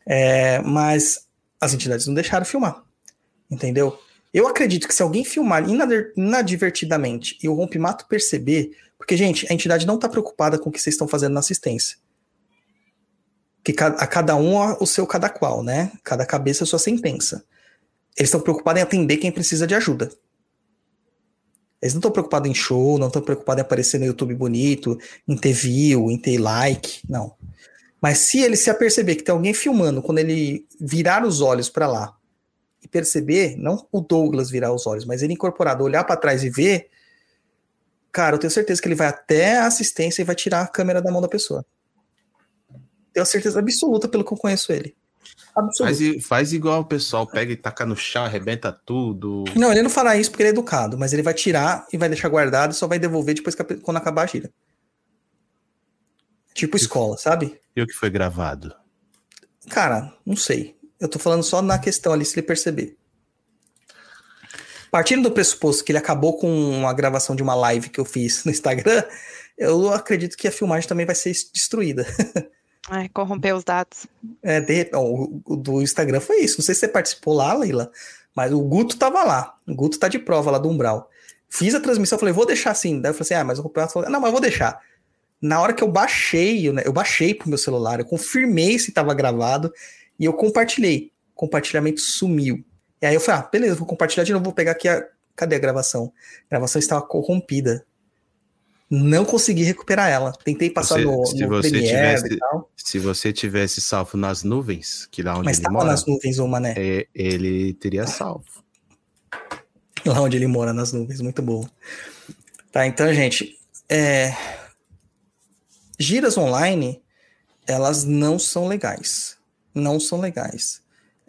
É, mas as entidades não deixaram filmar, entendeu? Eu acredito que se alguém filmar inadvertidamente e o rompimato perceber, porque, gente, a entidade não está preocupada com o que vocês estão fazendo na assistência. Que a cada um o seu cada qual, né? Cada cabeça a sua sentença. Eles estão preocupados em atender quem precisa de ajuda. Eles não estão preocupados em show, não estão preocupados em aparecer no YouTube bonito, em ter view, em ter like, não. Mas se ele se aperceber que tem alguém filmando, quando ele virar os olhos para lá e perceber, não o Douglas virar os olhos, mas ele incorporado, olhar para trás e ver, cara, eu tenho certeza que ele vai até a assistência e vai tirar a câmera da mão da pessoa. Tenho certeza absoluta pelo que eu conheço ele. Absoluta. Faz, faz igual o pessoal, pega e taca no chão, arrebenta tudo. Não, ele não fará isso porque ele é educado, mas ele vai tirar e vai deixar guardado e só vai devolver depois que quando acabar a gira. Tipo escola, sabe? E o que foi gravado? Cara, não sei. Eu tô falando só na questão ali, se ele perceber. Partindo do pressuposto que ele acabou com uma gravação de uma live que eu fiz no Instagram, eu acredito que a filmagem também vai ser destruída. Ai, corrompeu os dados. É, de- o, o do Instagram foi isso. Não sei se você participou lá, Leila, mas o Guto tava lá. O Guto tá de prova lá do Umbral. Fiz a transmissão, falei, vou deixar assim. Daí eu falei assim, ah, mas o campeonato falou, não, mas vou deixar. Na hora que eu baixei, né, eu baixei pro meu celular, eu confirmei se tava gravado e eu compartilhei. O compartilhamento sumiu. E aí eu falei, ah, beleza, vou compartilhar de novo, vou pegar aqui a. Cadê a gravação? A gravação estava corrompida. Não consegui recuperar ela. Tentei passar Você- no, se no você Premiere tivesse- e tal, Se você tivesse salvo nas nuvens, que lá onde mas ele mora, nas nuvens, ô Mané. é, ele teria salvo. Lá onde ele mora, nas nuvens, muito bom. Tá, então, gente, é... giras online, elas não são legais. Não são legais.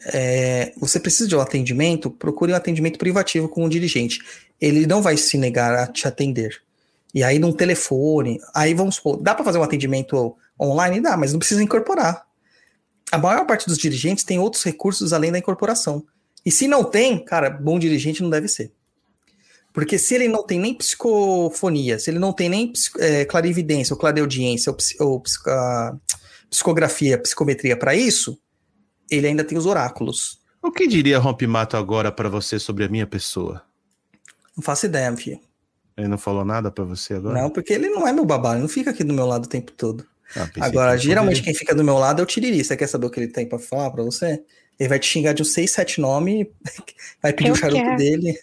É, Você precisa de um atendimento, procure um atendimento privativo com o dirigente. Ele não vai se negar a te atender. E aí, num telefone, aí vamos supor, dá para fazer um atendimento online? Dá, mas não precisa incorporar. A maior parte dos dirigentes tem outros recursos além da incorporação. E se não tem, cara, bom dirigente não deve ser. Porque se ele não tem nem psicofonia, se ele não tem nem é, clarividência, ou clareaudiência, ou, ou ah, psicografia, psicometria para isso, ele ainda tem os oráculos. O que diria Rompimato agora pra você sobre a minha pessoa? Não faço ideia, filho. Ele não falou nada pra você agora? Não, porque ele não é meu babá, ele não fica aqui do meu lado o tempo todo. Ah, Agora, que geralmente poderia. quem fica do meu lado é o Tiriri. Você quer saber o que ele tem pra falar pra você? Ele vai te xingar de uns 6, 7 nomes, vai pedir Eu o charuto quero. dele.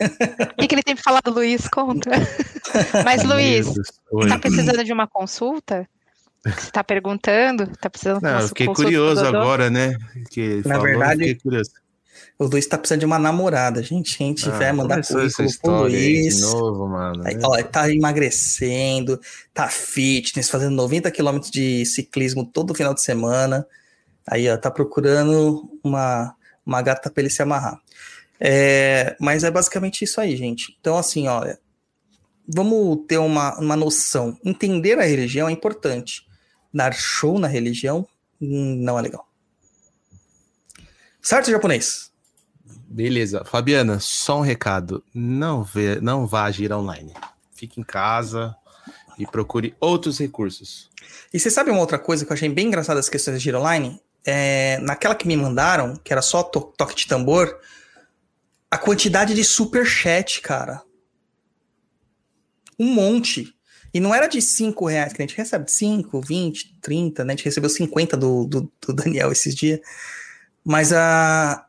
O que, que ele tem pra falar do Luiz? Conta. Mas, Luiz. Oi. tá precisando de uma consulta? Você tá perguntando? Tá precisando Não, eu fiquei curioso agora, né? Que Na falou, verdade. O Luiz tá precisando de uma namorada, gente. Quem tiver, Ah, mandar começou essa currículo pro Luiz. de novo, mano. Aí, né? ó, tá emagrecendo, tá fitness, fazendo 90 quilômetros de ciclismo todo final de semana. Aí, ó, tá procurando uma, uma gata pra ele se amarrar. É, mas é basicamente isso aí, gente. Então, assim, ó, vamos ter uma, uma noção. Entender a religião é importante. Dar show na religião hum, não é legal. Certo, japonês? Beleza. Fabiana, só um recado. Não, vê, não vá agir online. Fique em casa e procure outros recursos. E você sabe uma outra coisa que eu achei bem engraçada das questões de Giro Online? É, naquela que me mandaram, que era só to- toque de tambor, a quantidade de superchat, cara. Um monte. E não era de 5 reais, que a gente recebe 5, 20, 30, né? A gente recebeu 50 do, do, do Daniel esses dias. Mas a.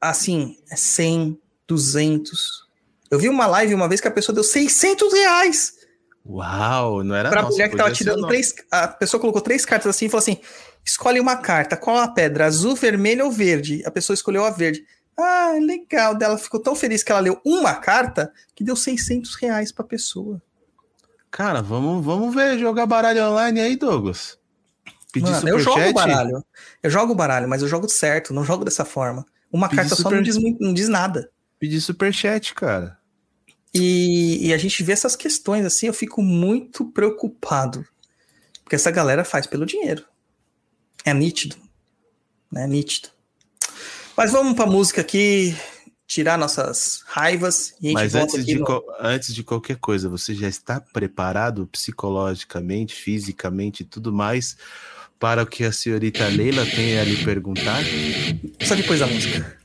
Assim, é 100, 200. Eu vi uma live uma vez que a pessoa deu 600 reais Uau, não era pra nossa, mulher que tava tirando três. A pessoa colocou três cartas assim e falou assim: escolhe uma carta, qual a pedra? Azul, vermelho ou verde? A pessoa escolheu a verde. Ah, legal. Dela ficou tão feliz que ela leu uma carta que deu 600 reais pra pessoa. Cara, vamos, vamos ver jogar baralho online aí, Douglas. Pedir Mano, eu jogo superchat? baralho. Eu jogo baralho, mas eu jogo certo, não jogo dessa forma. Uma Pedir carta só super- não diz, não diz nada. Pedir superchat, cara. E, e a gente vê essas questões assim, eu fico muito preocupado. Porque essa galera faz pelo dinheiro. É nítido. É nítido. Mas vamos pra música aqui, tirar nossas raivas e a gente Mas volta antes de, no- antes de qualquer coisa, você já está preparado psicologicamente, fisicamente e tudo mais para o que a senhorita Leila tem a lhe perguntar? Só depois da música.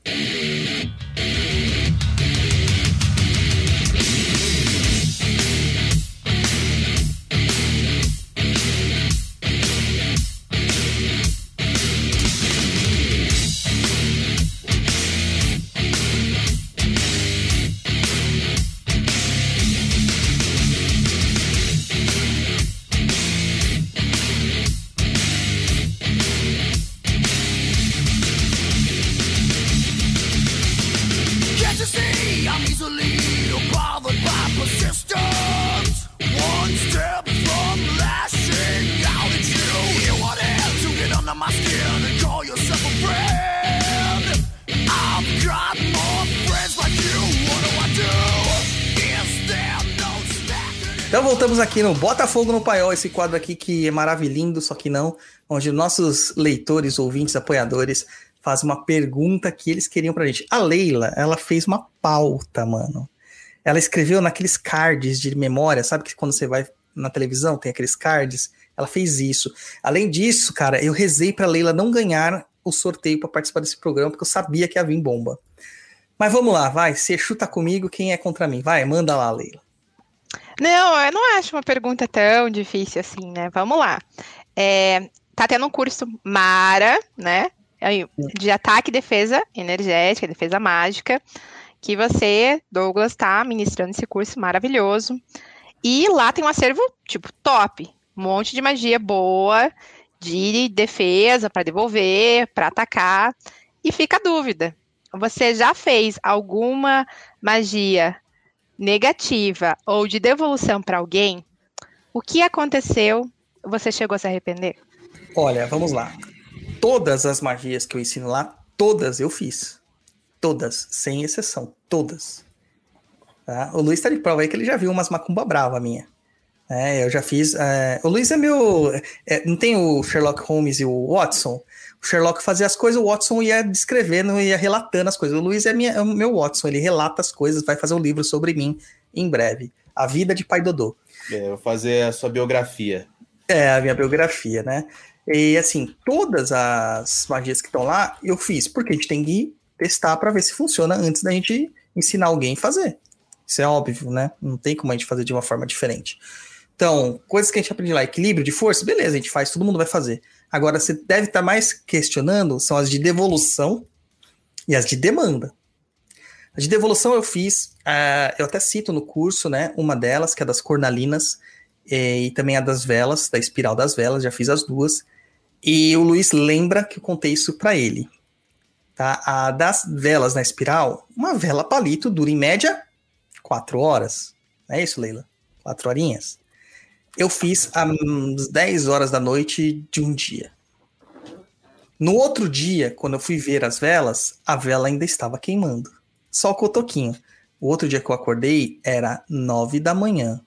Voltamos aqui no Botafogo no Paiol, esse quadro aqui que é maravilhoso, só que não, onde nossos leitores, ouvintes, apoiadores faz uma pergunta que eles queriam pra gente. A Leila, ela fez uma pauta, mano. Ela escreveu naqueles cards de memória, sabe que quando você vai na televisão tem aqueles cards? Ela fez isso. Além disso, cara, eu rezei pra Leila não ganhar o sorteio para participar desse programa, porque eu sabia que ia vir bomba. Mas vamos lá, vai. Se chuta comigo, quem é contra mim? Vai, manda lá, Leila. Não, eu não acho uma pergunta tão difícil assim, né? Vamos lá. É, tá tendo um curso Mara, né? De ataque e defesa energética, defesa mágica, que você, Douglas, tá ministrando esse curso maravilhoso. E lá tem um acervo, tipo, top. Um monte de magia boa, de defesa para devolver, para atacar. E fica a dúvida: você já fez alguma magia negativa ou de devolução para alguém? O que aconteceu? Você chegou a se arrepender? Olha, vamos lá. Todas as magias que eu ensino lá, todas eu fiz. Todas, sem exceção. Todas. Tá? O Luiz tá de prova aí que ele já viu umas macumba brava minha. É, eu já fiz. é, o Luiz é meu. é, não tem o Sherlock Holmes e o Watson? O Sherlock fazia as coisas, o Watson ia descrevendo, ia relatando as coisas. O Luiz é, minha- é o meu Watson, ele relata as coisas, vai fazer um livro sobre mim em breve. A vida de Pai Dodô. É, eu vou fazer a sua biografia. É, a minha biografia, né? E assim, todas as magias que estão lá, eu fiz, porque a gente tem que testar para ver se funciona antes da gente ensinar alguém a fazer. Isso é óbvio, né? Não tem como a gente fazer de uma forma diferente. Então, coisas que a gente aprende lá, equilíbrio de força, beleza, a gente faz, todo mundo vai fazer. Agora, você deve estar mais questionando são as de devolução e as de demanda. As de devolução eu fiz, ah, eu até cito no curso, né? Uma delas, que é das cornalinas, eh, e também a das velas, da espiral das velas, já fiz as duas. E o Luiz lembra que eu contei isso para ele. Tá? A das velas na espiral, uma vela palito dura em média quatro horas. Não é isso, Leila? Quatro horinhas. Eu fiz às 10 horas da noite de um dia. No outro dia, quando eu fui ver as velas, a vela ainda estava queimando. Só o cotoquinho. O outro dia que eu acordei era 9 da manhã.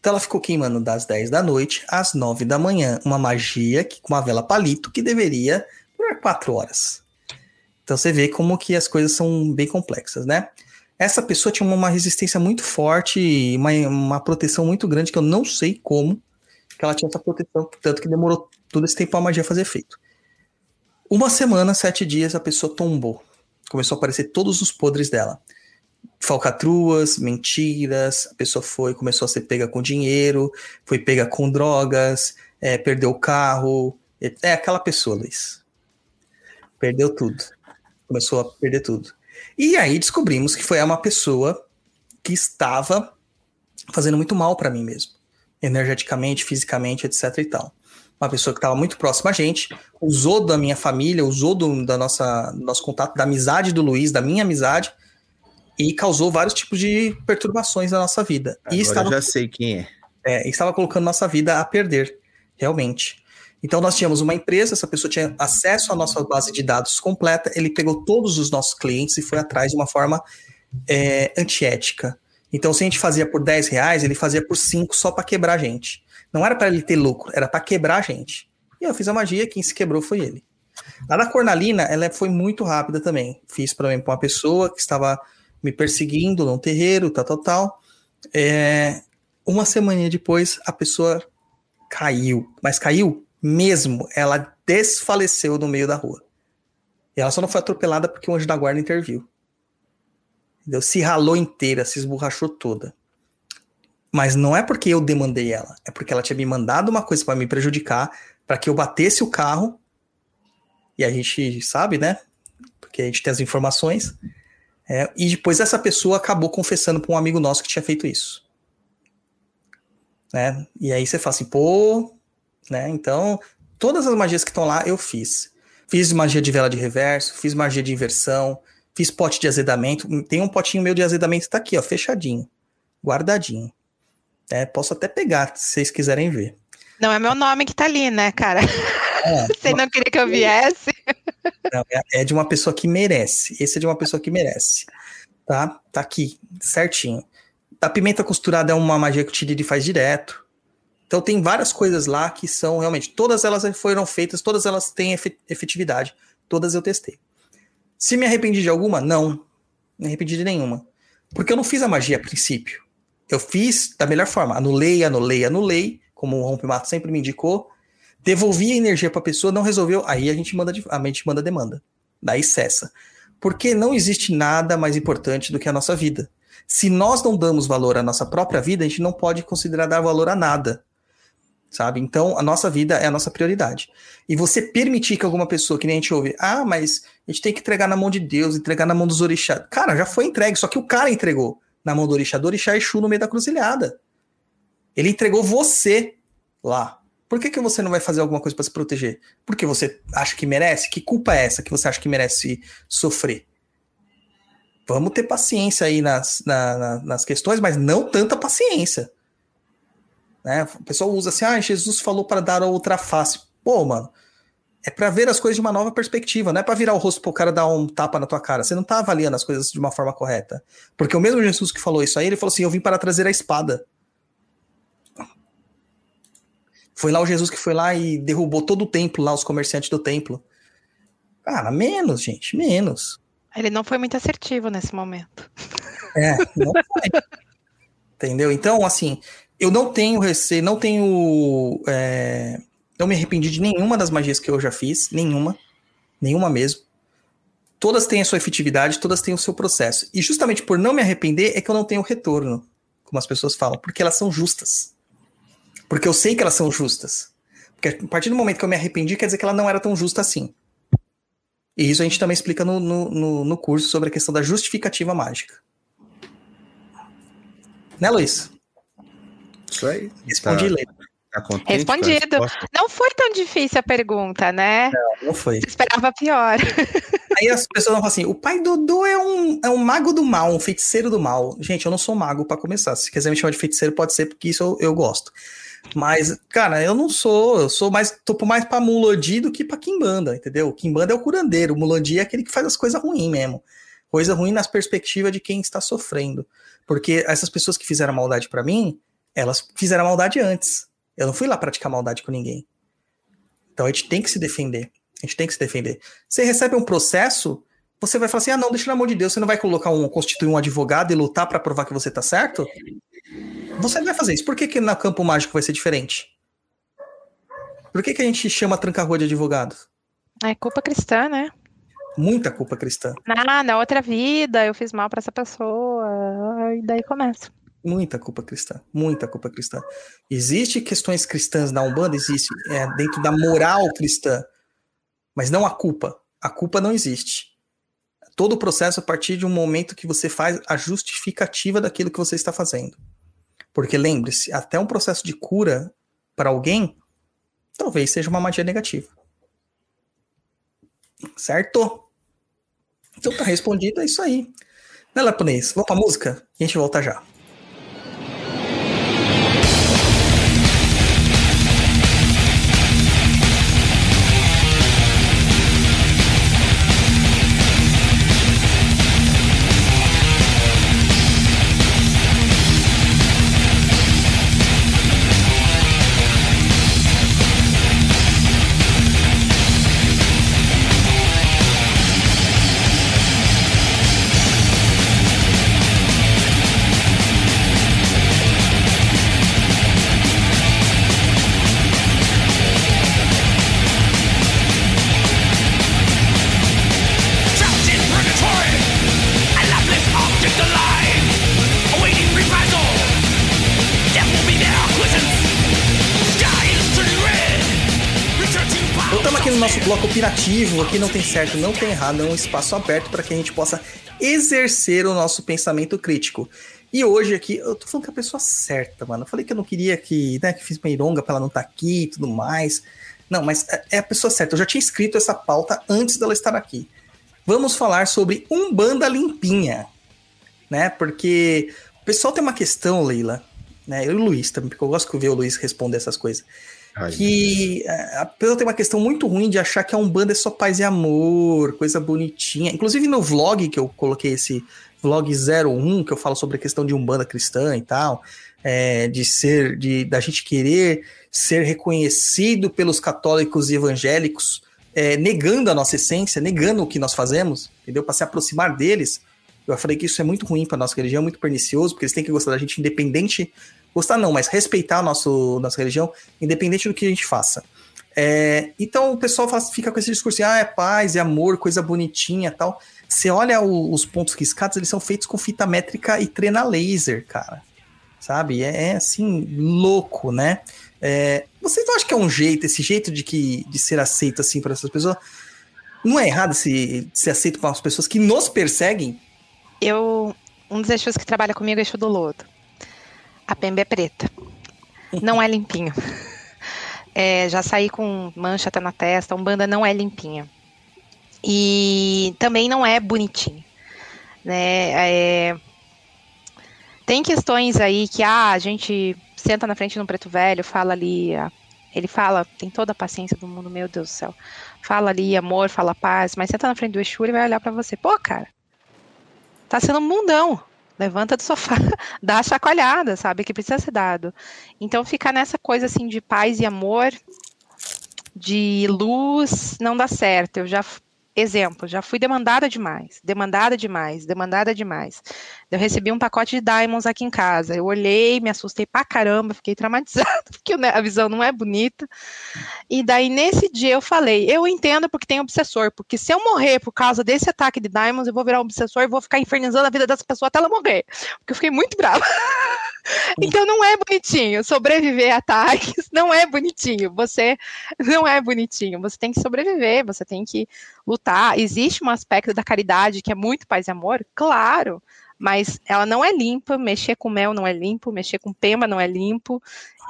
Então ela ficou queimando das 10 da noite às 9 da manhã. Uma magia que, com uma vela palito que deveria durar 4 horas. Então você vê como que as coisas são bem complexas, né? Essa pessoa tinha uma resistência muito forte, uma, uma proteção muito grande, que eu não sei como que ela tinha essa proteção, tanto que demorou todo esse tempo a magia fazer efeito. Uma semana, sete dias, a pessoa tombou. Começou a aparecer todos os podres dela. Falcatruas, mentiras, a pessoa foi, começou a ser pega com dinheiro, foi pega com drogas, é, perdeu o carro. É, é aquela pessoa, Luiz. Perdeu tudo. Começou a perder tudo. E aí descobrimos que foi uma pessoa que estava fazendo muito mal para mim mesmo, energeticamente, fisicamente, etc e tal. Uma pessoa que estava muito próxima a gente, usou da minha família, usou do, da nossa do nosso contato, da amizade do Luiz, da minha amizade, e causou vários tipos de perturbações na nossa vida. Agora e estava eu já sei quem é. é, estava colocando nossa vida a perder, realmente. Então nós tínhamos uma empresa, essa pessoa tinha acesso à nossa base de dados completa, ele pegou todos os nossos clientes e foi atrás de uma forma é, antiética. Então se a gente fazia por 10 reais, ele fazia por 5 só para quebrar a gente. Não era para ele ter lucro, era para quebrar a gente. E eu fiz a magia, quem se quebrou foi ele. A da Cornalina, ela foi muito rápida também. Fiz para uma pessoa que estava me perseguindo num terreiro, tal, tal, tal. É, uma semana depois, a pessoa caiu. Mas caiu mesmo. Ela desfaleceu no meio da rua. E ela só não foi atropelada porque o anjo da guarda interviu. Entendeu? Se ralou inteira, se esborrachou toda. Mas não é porque eu demandei ela, é porque ela tinha me mandado uma coisa para me prejudicar, para que eu batesse o carro. E a gente sabe, né? Porque a gente tem as informações. É, e depois essa pessoa acabou confessando para um amigo nosso que tinha feito isso. Né? E aí você fala assim, pô, né? Então, todas as magias que estão lá eu fiz. Fiz magia de vela de reverso, fiz magia de inversão, fiz pote de azedamento. Tem um potinho meu de azedamento que tá aqui, ó, fechadinho, guardadinho. É, posso até pegar, se vocês quiserem ver. Não é meu nome que tá ali, né, cara? É, Você não queria que eu viesse? Não, é- é de uma pessoa que merece. Esse é de uma pessoa que merece. Tá? Tá aqui, certinho. A pimenta costurada é uma magia que o Tiriri faz direto. Então tem várias coisas lá que são realmente. Todas elas foram feitas, todas elas têm efe- efetividade. Todas eu testei. Se me arrependi de alguma? Não. Não me arrependi de nenhuma. Porque eu não fiz a magia a princípio. Eu fiz da melhor forma. Anulei, anulei, anulei, como o Rompimato sempre me indicou. Devolvi a energia para a pessoa, não resolveu. Aí a gente manda, a mente manda demanda. Daí cessa. Porque não existe nada mais importante do que a nossa vida. Se nós não damos valor à nossa própria vida, a gente não pode considerar dar valor a nada. Sabe? Então, a nossa vida é a nossa prioridade. E você permitir que alguma pessoa, que nem a gente ouve, ah, mas a gente tem que entregar na mão de Deus, entregar na mão dos orixás. Cara, já foi entregue, só que o cara entregou na mão do orixá, do orixá Exu no meio da cruzilhada. Ele entregou você lá. Por que, que você não vai fazer alguma coisa para se proteger? Porque você acha que merece? Que culpa é essa que você acha que merece sofrer? Vamos ter paciência aí nas, na, na, nas questões, mas não tanta paciência. Né? O pessoal usa assim, ah, Jesus falou para dar outra face. Pô, mano, é para ver as coisas de uma nova perspectiva, não é para virar o rosto pro cara dar um tapa na tua cara. Você não tá avaliando as coisas de uma forma correta. Porque o mesmo Jesus que falou isso aí, ele falou assim: "Eu vim para trazer a espada". Foi lá o Jesus que foi lá e derrubou todo o templo lá, os comerciantes do templo. Cara, menos, gente, menos. Ele não foi muito assertivo nesse momento. É, não foi. Entendeu? Então, assim, eu não tenho receio, não tenho. É, não me arrependi de nenhuma das magias que eu já fiz, nenhuma. Nenhuma mesmo. Todas têm a sua efetividade, todas têm o seu processo. E justamente por não me arrepender é que eu não tenho retorno, como as pessoas falam, porque elas são justas. Porque eu sei que elas são justas. Porque a partir do momento que eu me arrependi, quer dizer que ela não era tão justa assim. E isso a gente também explica no, no, no, no curso sobre a questão da justificativa mágica. Né, Luiz? Isso aí. Respondi Tá- letra. tá Respondido. Não foi tão difícil a pergunta, né? Não, não foi. Eu esperava pior. Aí as pessoas vão falar assim: o pai Dodô é um, é um mago do mal, um feiticeiro do mal. Gente, eu não sou mago pra começar. Se quiser me chamar de feiticeiro, pode ser, porque isso eu, eu gosto. Mas, cara, eu não sou. Eu sou mais. Tô mais pra Mulandi do que pra Kimbanda, entendeu? Kimbanda é o curandeiro. O Mulandi é aquele que faz as coisas ruins mesmo. Coisa ruim nas perspectivas de quem está sofrendo. Porque essas pessoas que fizeram maldade pra mim, elas fizeram maldade antes. Eu não fui lá praticar maldade com ninguém. Então a gente tem que se defender. A gente tem que se defender. Você recebe um processo, você vai falar assim: ah, não, deixa na mão de Deus. Você não vai colocar um, constituir um advogado e lutar pra provar que você tá certo? Você não vai fazer isso. Por que, que no campo mágico vai ser diferente? Por que, que a gente chama tranca-rua de advogado? É culpa cristã, né? Muita culpa cristã. Ah, na outra vida eu fiz mal pra essa pessoa. E daí começa. Muita culpa cristã. Muita culpa cristã. Existe questões cristãs na Umbanda? Existe. É dentro da moral cristã. Mas não a culpa. A culpa não existe. Todo o processo a partir de um momento que você faz a justificativa daquilo que você está fazendo. Porque lembre-se, até um processo de cura para alguém, talvez seja uma magia negativa. Certo? Então tá respondido, é isso aí. Né, Laponês? Vamos pra música? E a gente volta já. Bloco opinativo, aqui não tem certo, não tem errado, é um espaço aberto para que a gente possa exercer o nosso pensamento crítico. E hoje aqui, eu tô falando com a pessoa certa, mano. Eu falei que eu não queria que, né, que fiz uma ironga pra ela não estar aqui e tudo mais. Não, mas é- é a pessoa certa. Eu já tinha escrito essa pauta antes dela estar aqui. Vamos falar sobre Umbanda Limpinha, né? Porque o pessoal tem uma questão, Leila, né? Eu e o Luiz também, porque eu gosto de ver o Luiz responder essas coisas Ai, que a pessoa tem uma questão muito ruim de achar que a Umbanda é só paz e amor, coisa bonitinha. Inclusive no vlog que eu coloquei esse vlog 01, que eu falo sobre a questão de Umbanda cristã e tal, é, de ser, de da gente querer ser reconhecido pelos católicos e evangélicos é, negando a nossa essência, negando o que nós fazemos, entendeu? Para se aproximar deles. Eu falei que isso é muito ruim para nossa religião, é muito pernicioso, porque eles têm que gostar da gente independente, gostar não, mas respeitar nosso, nossa religião, independente do que a gente faça. É, então o pessoal faz, fica com esse discurso, ah, é paz, é amor, coisa bonitinha tal. Você olha o, os pontos riscados, eles são feitos com fita métrica e trena laser, cara. Sabe? É, é assim, louco, né? É, vocês não acham que é um jeito, esse jeito de, que, de ser aceito assim para essas pessoas? Não é errado se ser aceito para as pessoas que nos perseguem? Eu, um dos Exus que trabalha comigo é Exu do Lodo. A pembe é preta. Não é limpinho. É, já saí com mancha até na testa. Umbanda não é limpinha. E também não é bonitinho. Né? É, tem questões aí que ah, a gente senta na frente de um preto velho, fala ali, ele fala, tem toda a paciência do mundo, meu Deus do céu. Fala ali amor, fala paz, mas senta na frente do Exu, ele vai olhar para você, pô, cara, tá sendo um mundão. Levanta do sofá, dá a chacoalhada, sabe? Que precisa ser dado. Então, ficar nessa coisa assim de paz e amor, de luz, não dá certo. Eu já Exemplo, já fui demandada demais, demandada demais, demandada demais. Eu recebi um pacote de diamonds aqui em casa. Eu olhei, me assustei pra caramba, fiquei traumatizada, porque a visão não é bonita. E daí, nesse dia, eu falei: eu entendo porque tem obsessor, porque se eu morrer por causa desse ataque de diamonds, eu vou virar um obsessor e vou ficar infernizando a vida dessa pessoa até ela morrer. Porque eu fiquei muito brava. Então não é bonitinho. Sobreviver a ataques não é bonitinho. Você não é bonitinho. Você tem que sobreviver, você tem que lutar. Existe um aspecto da caridade que é muito paz e amor? Claro. Mas ela não é limpa, mexer com mel não é limpo, mexer com pema não é limpo,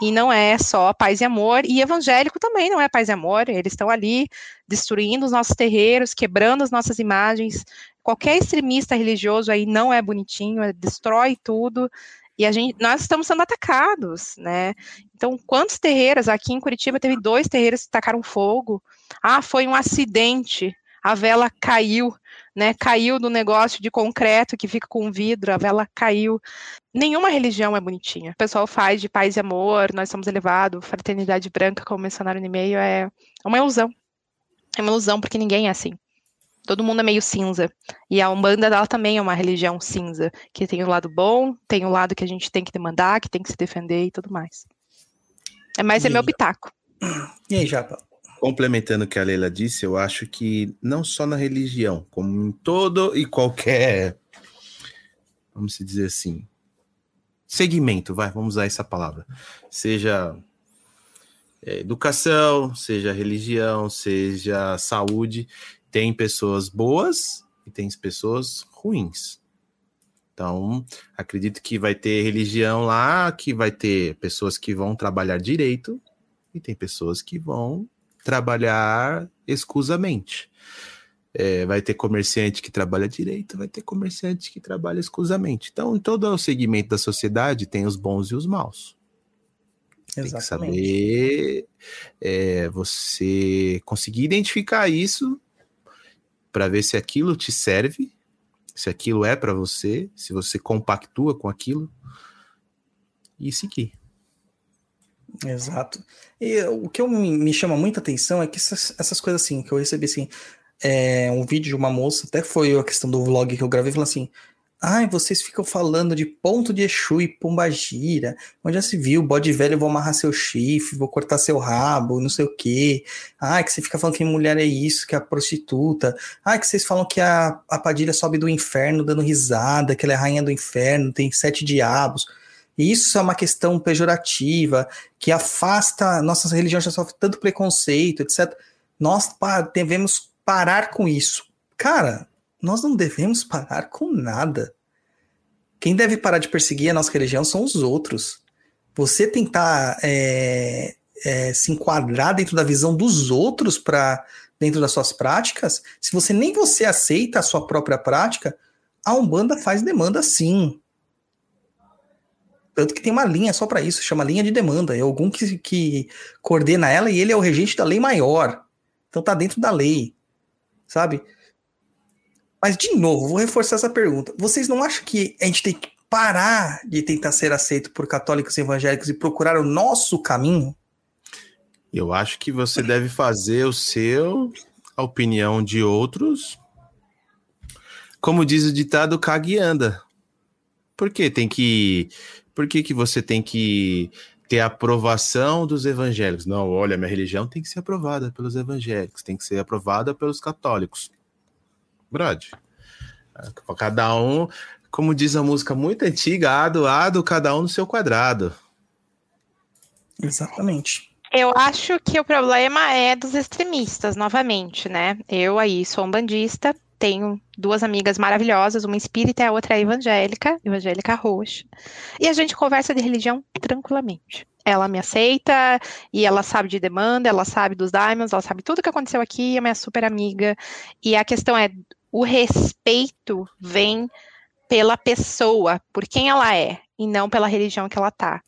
e não é só paz e amor, e evangélico também não é paz e amor, eles estão ali destruindo os nossos terreiros, quebrando as nossas imagens, qualquer extremista religioso aí não é bonitinho, destrói tudo, e a gente, nós estamos sendo atacados, né? Então, quantos terreiros aqui em Curitiba teve dois terreiros que tacaram fogo? Ah, foi um acidente, a vela caiu, né? Caiu do negócio de concreto que fica com vidro, a vela caiu. Nenhuma religião é bonitinha. O pessoal faz de paz e amor, nós somos elevados, fraternidade branca, como mencionaram no e-mail, é uma ilusão. É uma ilusão porque ninguém é assim todo mundo é meio cinza. E a Umbanda dela também é uma religião cinza, que tem o lado bom, tem o lado que a gente tem que demandar, que tem que se defender e tudo mais. É mais é meu pitaco. E aí, Japa? Complementando o que a Leila disse, eu acho que não só na religião, como em todo e qualquer, vamos dizer assim, segmento, vai, vamos usar essa palavra. Seja é, educação, seja religião, seja saúde, tem pessoas boas e tem pessoas ruins. Então, acredito que vai ter religião lá, que vai ter pessoas que vão trabalhar direito e tem pessoas que vão trabalhar escusamente. É, vai ter comerciante que trabalha direito, vai ter comerciante que trabalha escusamente. Então, em todo o segmento da sociedade tem os bons e os maus. Exatamente. Tem que saber é, você conseguir identificar isso para ver se aquilo te serve, se aquilo é para você, se você compactua com aquilo e seguir. Exato. E o que eu, me chama muita atenção é que essas, essas coisas assim, que eu recebi assim, é, um vídeo de uma moça, até foi a questão do vlog que eu gravei, falando assim: Ai, vocês ficam falando de ponto de Exu e Pombagira. Onde já se viu, bode velho, vou amarrar seu chifre, vou cortar seu rabo, não sei o quê. Ai, que você fica falando que mulher é isso, que é a prostituta. Ai, que vocês falam que a, a Padilha sobe do inferno dando risada, que ela é rainha do inferno, tem sete diabos. Isso é uma questão pejorativa, que afasta, nossas religiões já sofrem tanto preconceito, etc. Nós devemos parar com isso. Cara, nós não devemos parar com nada. Quem deve parar de perseguir a nossa religião são os outros. Você tentar é, é, se enquadrar dentro da visão dos outros para dentro das suas práticas, se você nem você aceita a sua própria prática, a Umbanda faz demanda sim. Tanto que tem uma linha só para isso, chama linha de demanda. É algum que, que coordena ela e ele é o regente da lei maior. Então tá dentro da lei, sabe? Mas, de novo, vou reforçar essa pergunta. Vocês não acham que a gente tem que parar de tentar ser aceito por católicos e evangélicos e procurar o nosso caminho? Eu acho que você deve fazer o seu a opinião de outros. Como diz o ditado, cague e anda. Por que tem que. Por que, que você tem que ter a aprovação dos evangélicos? Não, olha, minha religião tem que ser aprovada pelos evangélicos, tem que ser aprovada pelos católicos. Brad, cada um, como diz a música muito antiga, ado, ado, cada um no seu quadrado. Exatamente. Eu acho que o problema é dos extremistas, novamente, né? Eu aí sou um bandista, tenho duas amigas maravilhosas, uma espírita e a outra é evangélica, evangélica roxa. E a gente conversa de religião tranquilamente. Ela me aceita e ela sabe de demanda, ela sabe dos diamonds, ela sabe tudo que aconteceu aqui, é minha super amiga. E a questão é: o respeito vem pela pessoa, por quem ela é, e não pela religião que ela tá.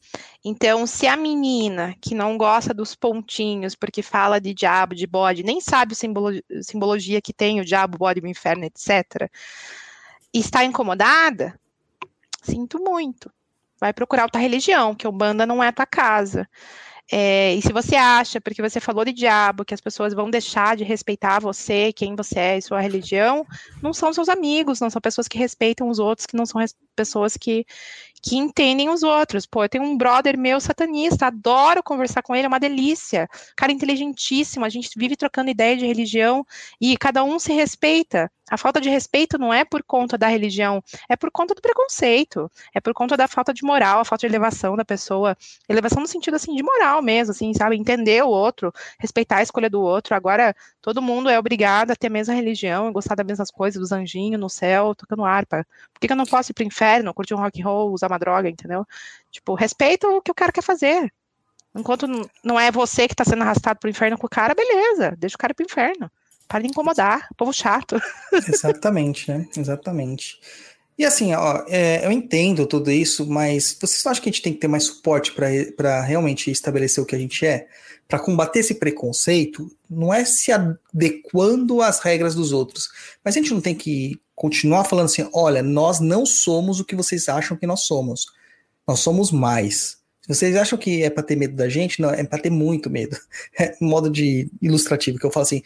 Então, se a menina que não gosta dos pontinhos, porque fala de diabo, de bode, nem sabe a simbolo simbologia que tem o diabo, bode, o inferno, etc., está incomodada, sinto muito. Vai procurar outra religião, que o banda não é tua casa. É, e se você acha, porque você falou de diabo, que as pessoas vão deixar de respeitar você, quem você é e sua religião, não são seus amigos, não são pessoas que respeitam os outros, que não são pessoas que, que entendem os outros. Pô, eu tenho um brother meu satanista, adoro conversar com ele, é uma delícia. Cara inteligentíssimo, a gente vive trocando ideia de religião e cada um se respeita. A falta de respeito não é por conta da religião, é por conta do preconceito, é por conta da falta de moral, a falta de elevação da pessoa. Elevação no sentido assim de moral mesmo, assim, sabe? Entender o outro, respeitar a escolha do outro. Agora, todo mundo é obrigado a ter a mesma religião, gostar das mesmas coisas, dos anjinhos no céu, tocando harpa. Por que, que eu não posso ir pro inferno, curtir um rock and roll, usar uma droga, entendeu? Tipo, respeita o que o cara quer fazer. Enquanto não é você que está sendo arrastado pro inferno com o cara, beleza, deixa o cara pro inferno. Para de incomodar, povo chato. Exatamente, né? Exatamente. E assim, ó, é, eu entendo tudo isso, mas vocês acham que a gente tem que ter mais suporte para realmente estabelecer o que a gente é? Para combater esse preconceito, não é se adequando às regras dos outros, mas a gente não tem que continuar falando assim: olha, nós não somos o que vocês acham que nós somos. Nós somos mais. Vocês acham que é para ter medo da gente, não, é para ter muito medo. É um modo de ilustrativo que eu falo assim,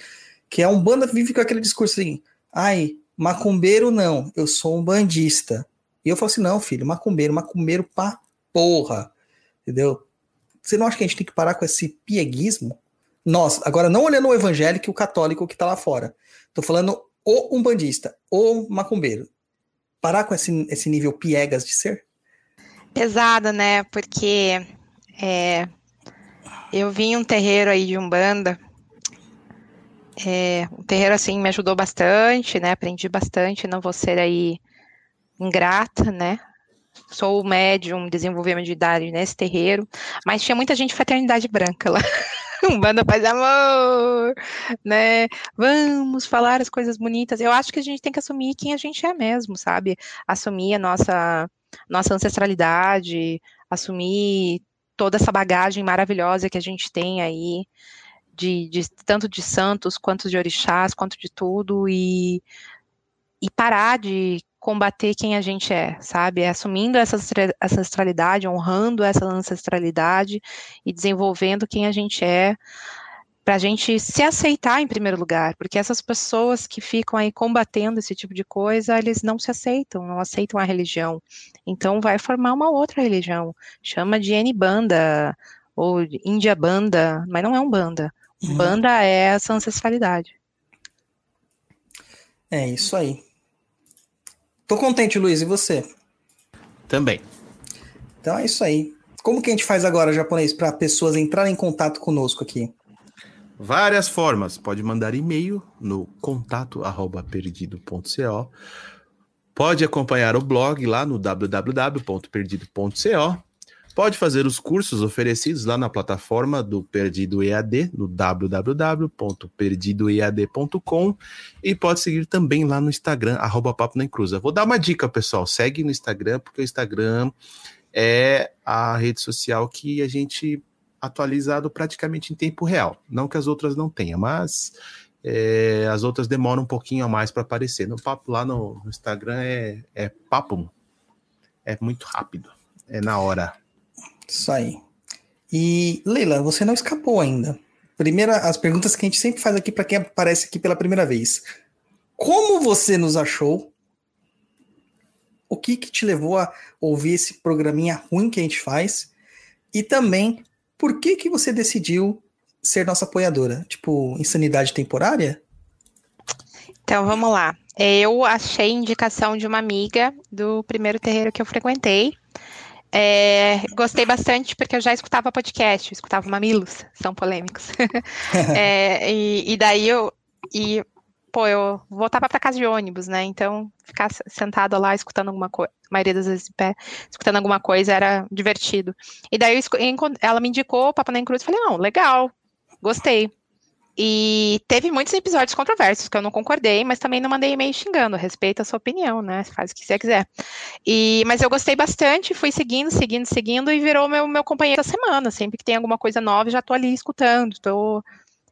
que é um banda vive com aquele discurso assim: ai, macumbeiro não, eu sou um bandista. E eu falo assim: não, filho, macumbeiro, macumbeiro pra porra. Entendeu? Você não acha que a gente tem que parar com esse pieguismo? Nós, agora não olhando o evangélico e o católico que tá lá fora. Tô falando ou um bandista, ou macumbeiro. Parar com esse, esse nível piegas de ser? Pesado, né? Porque é, eu vim um terreiro aí de Umbanda. É, um terreiro assim me ajudou bastante, né? Aprendi bastante, não vou ser aí ingrata, né? Sou médium, desenvolvi a mediunidade nesse terreiro, mas tinha muita gente de fraternidade branca lá. Umbanda faz amor, né? Vamos falar as coisas bonitas. Eu acho que a gente tem que assumir quem a gente é mesmo, sabe? Assumir a nossa, nossa ancestralidade, assumir toda essa bagagem maravilhosa que a gente tem aí, de, de tanto de santos, quanto de orixás, quanto de tudo, e, e parar de combater quem a gente é, sabe? É assumindo essa ancestralidade, honrando essa ancestralidade e desenvolvendo quem a gente é, para a gente se aceitar em primeiro lugar, porque essas pessoas que ficam aí combatendo esse tipo de coisa, eles não se aceitam, não aceitam a religião. Então vai formar uma outra religião, chama de N-banda ou Índia banda, mas não é um banda. Uhum. Banda é essa ancestralidade. É isso aí. Tô contente, Luiz, e você? Também. Então é isso aí. Como que a gente faz agora, japonês, para pessoas entrarem em contato conosco aqui? Várias formas. Pode mandar e-mail no contato arroba perdido.co. Pode acompanhar o blog lá no www.perdido.co. Pode fazer os cursos oferecidos lá na plataforma do Perdido EAD, no www.perdidoead.com e pode seguir também lá no Instagram, arroba Papo na Encruza. Vou dar uma dica, pessoal, segue no Instagram, porque o Instagram é a rede social que a gente atualizado praticamente em tempo real. Não que as outras não tenham, mas é, as outras demoram um pouquinho a mais para aparecer. No papo lá no, no Instagram é, é papo, é muito rápido, é na hora. Isso aí. E, Leila, você não escapou ainda. Primeira, as perguntas que a gente sempre faz aqui para quem aparece aqui pela primeira vez. Como você nos achou? O que, que te levou a ouvir esse programinha ruim que a gente faz? E também, por que, que você decidiu ser nossa apoiadora? Tipo, insanidade temporária? Então vamos lá. Eu achei indicação de uma amiga do primeiro terreiro que eu frequentei. É, gostei bastante porque eu já escutava podcast, eu escutava mamilos, são polêmicos. É, e, e daí eu. E, pô, eu voltava para casa de ônibus, né? Então, ficar s- sentada lá escutando alguma coisa, a maioria das vezes em pé, escutando alguma coisa era divertido. E daí eu ela me indicou o Papo na Cruz, falei, não, legal, gostei. E teve muitos episódios controversos que eu não concordei, mas também não mandei e-mail xingando, respeita a sua opinião, né? Faz o que você quiser. E, mas eu gostei bastante, fui seguindo, seguindo, seguindo e virou meu, meu companheiro da semana. Sempre que tem alguma coisa nova, já tô ali escutando, tô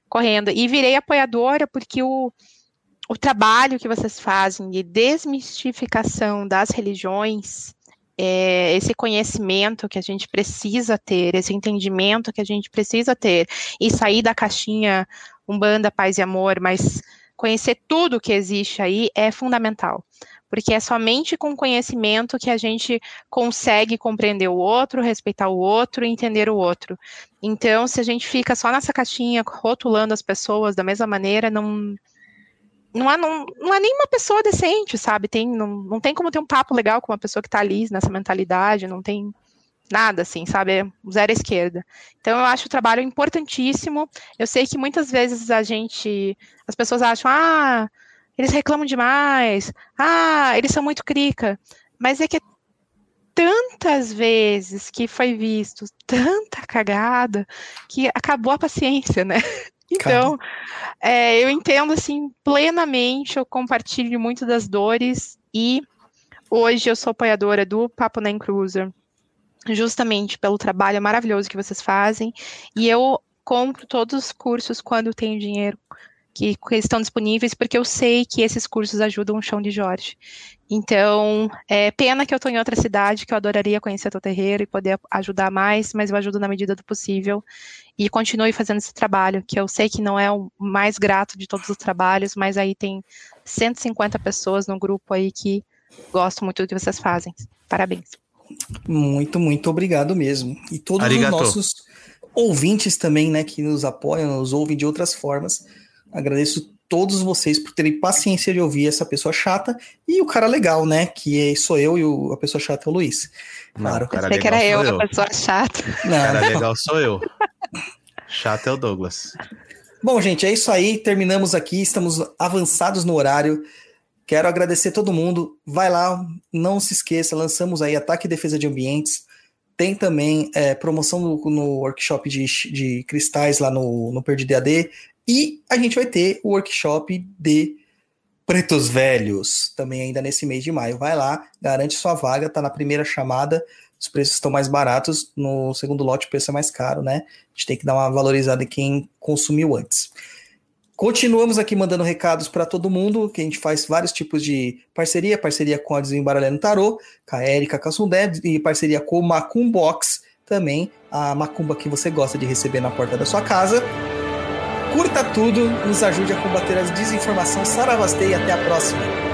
correndo. E virei apoiadora porque o, o trabalho que vocês fazem de desmistificação das religiões, é, esse conhecimento que a gente precisa ter, esse entendimento que a gente precisa ter, e sair da caixinha Umbanda, Paz e Amor, mas conhecer tudo que existe aí é fundamental. Porque é somente com conhecimento que a gente consegue compreender o outro, respeitar o outro e entender o outro. Então, se a gente fica só nessa caixinha rotulando as pessoas da mesma maneira, não, não é, não, não é nenhuma pessoa decente, sabe? Tem, não, não tem como ter um papo legal com uma pessoa que tá ali nessa mentalidade, não tem nada assim, sabe? É zero esquerda. Então eu acho o trabalho importantíssimo. Eu sei que muitas vezes a gente, as pessoas acham, ah, eles reclamam demais, ah, eles são muito crica, mas é que tantas vezes que foi visto tanta cagada que acabou a paciência, né? Então, é, eu entendo assim plenamente, eu compartilho muito das dores e hoje eu sou apoiadora do Papo Nem Cruiser, justamente pelo trabalho maravilhoso que vocês fazem e eu compro todos os cursos quando tenho dinheiro que, estão disponíveis, porque eu sei que esses cursos ajudam o chão de Jorge. Então, é pena que eu estou em outra cidade, que eu adoraria conhecer teu terreiro e poder ajudar mais, mas eu ajudo na medida do possível e continue fazendo esse trabalho, que eu sei que não é o mais grato de todos os trabalhos, mas aí tem 150 pessoas no grupo aí que gostam muito do que vocês fazem. Parabéns. Muito, muito obrigado mesmo. E todos Arigato. os nossos ouvintes também, né, que nos apoiam, nos ouvem de outras formas. Agradeço todos vocês por terem paciência de ouvir essa pessoa chata e o cara legal, né, que é- sou eu e o- a pessoa chata é o Luiz. Claro. Não, cara Pensei que era eu, sou a pessoa chata. Não, Cara legal sou eu. Chato é o Douglas. Bom, gente, é isso aí. Terminamos aqui. Estamos avançados no horário. Quero agradecer todo mundo. Vai lá, não se esqueça. Lançamos aí Ataque e Defesa de Ambientes. Tem também é, promoção no, no workshop de, de cristais lá no, no Perdido AD. E a gente vai ter o workshop de Pretos Velhos também ainda nesse mês de maio. Vai lá, garante sua vaga. Tá na primeira chamada. Os preços estão mais baratos. No segundo lote, o preço é mais caro, né? A gente tem que dar uma valorizada em quem consumiu antes. Continuamos aqui mandando recados para todo mundo, que a gente faz vários tipos de parceria, parceria com a Desembaralhando Tarô, com a Erika Cassundé, e parceria com o Macumbox, também a macumba que você gosta de receber na porta da sua casa. Curta tudo, nos ajude a combater a desinformação. Saravastei e até a próxima.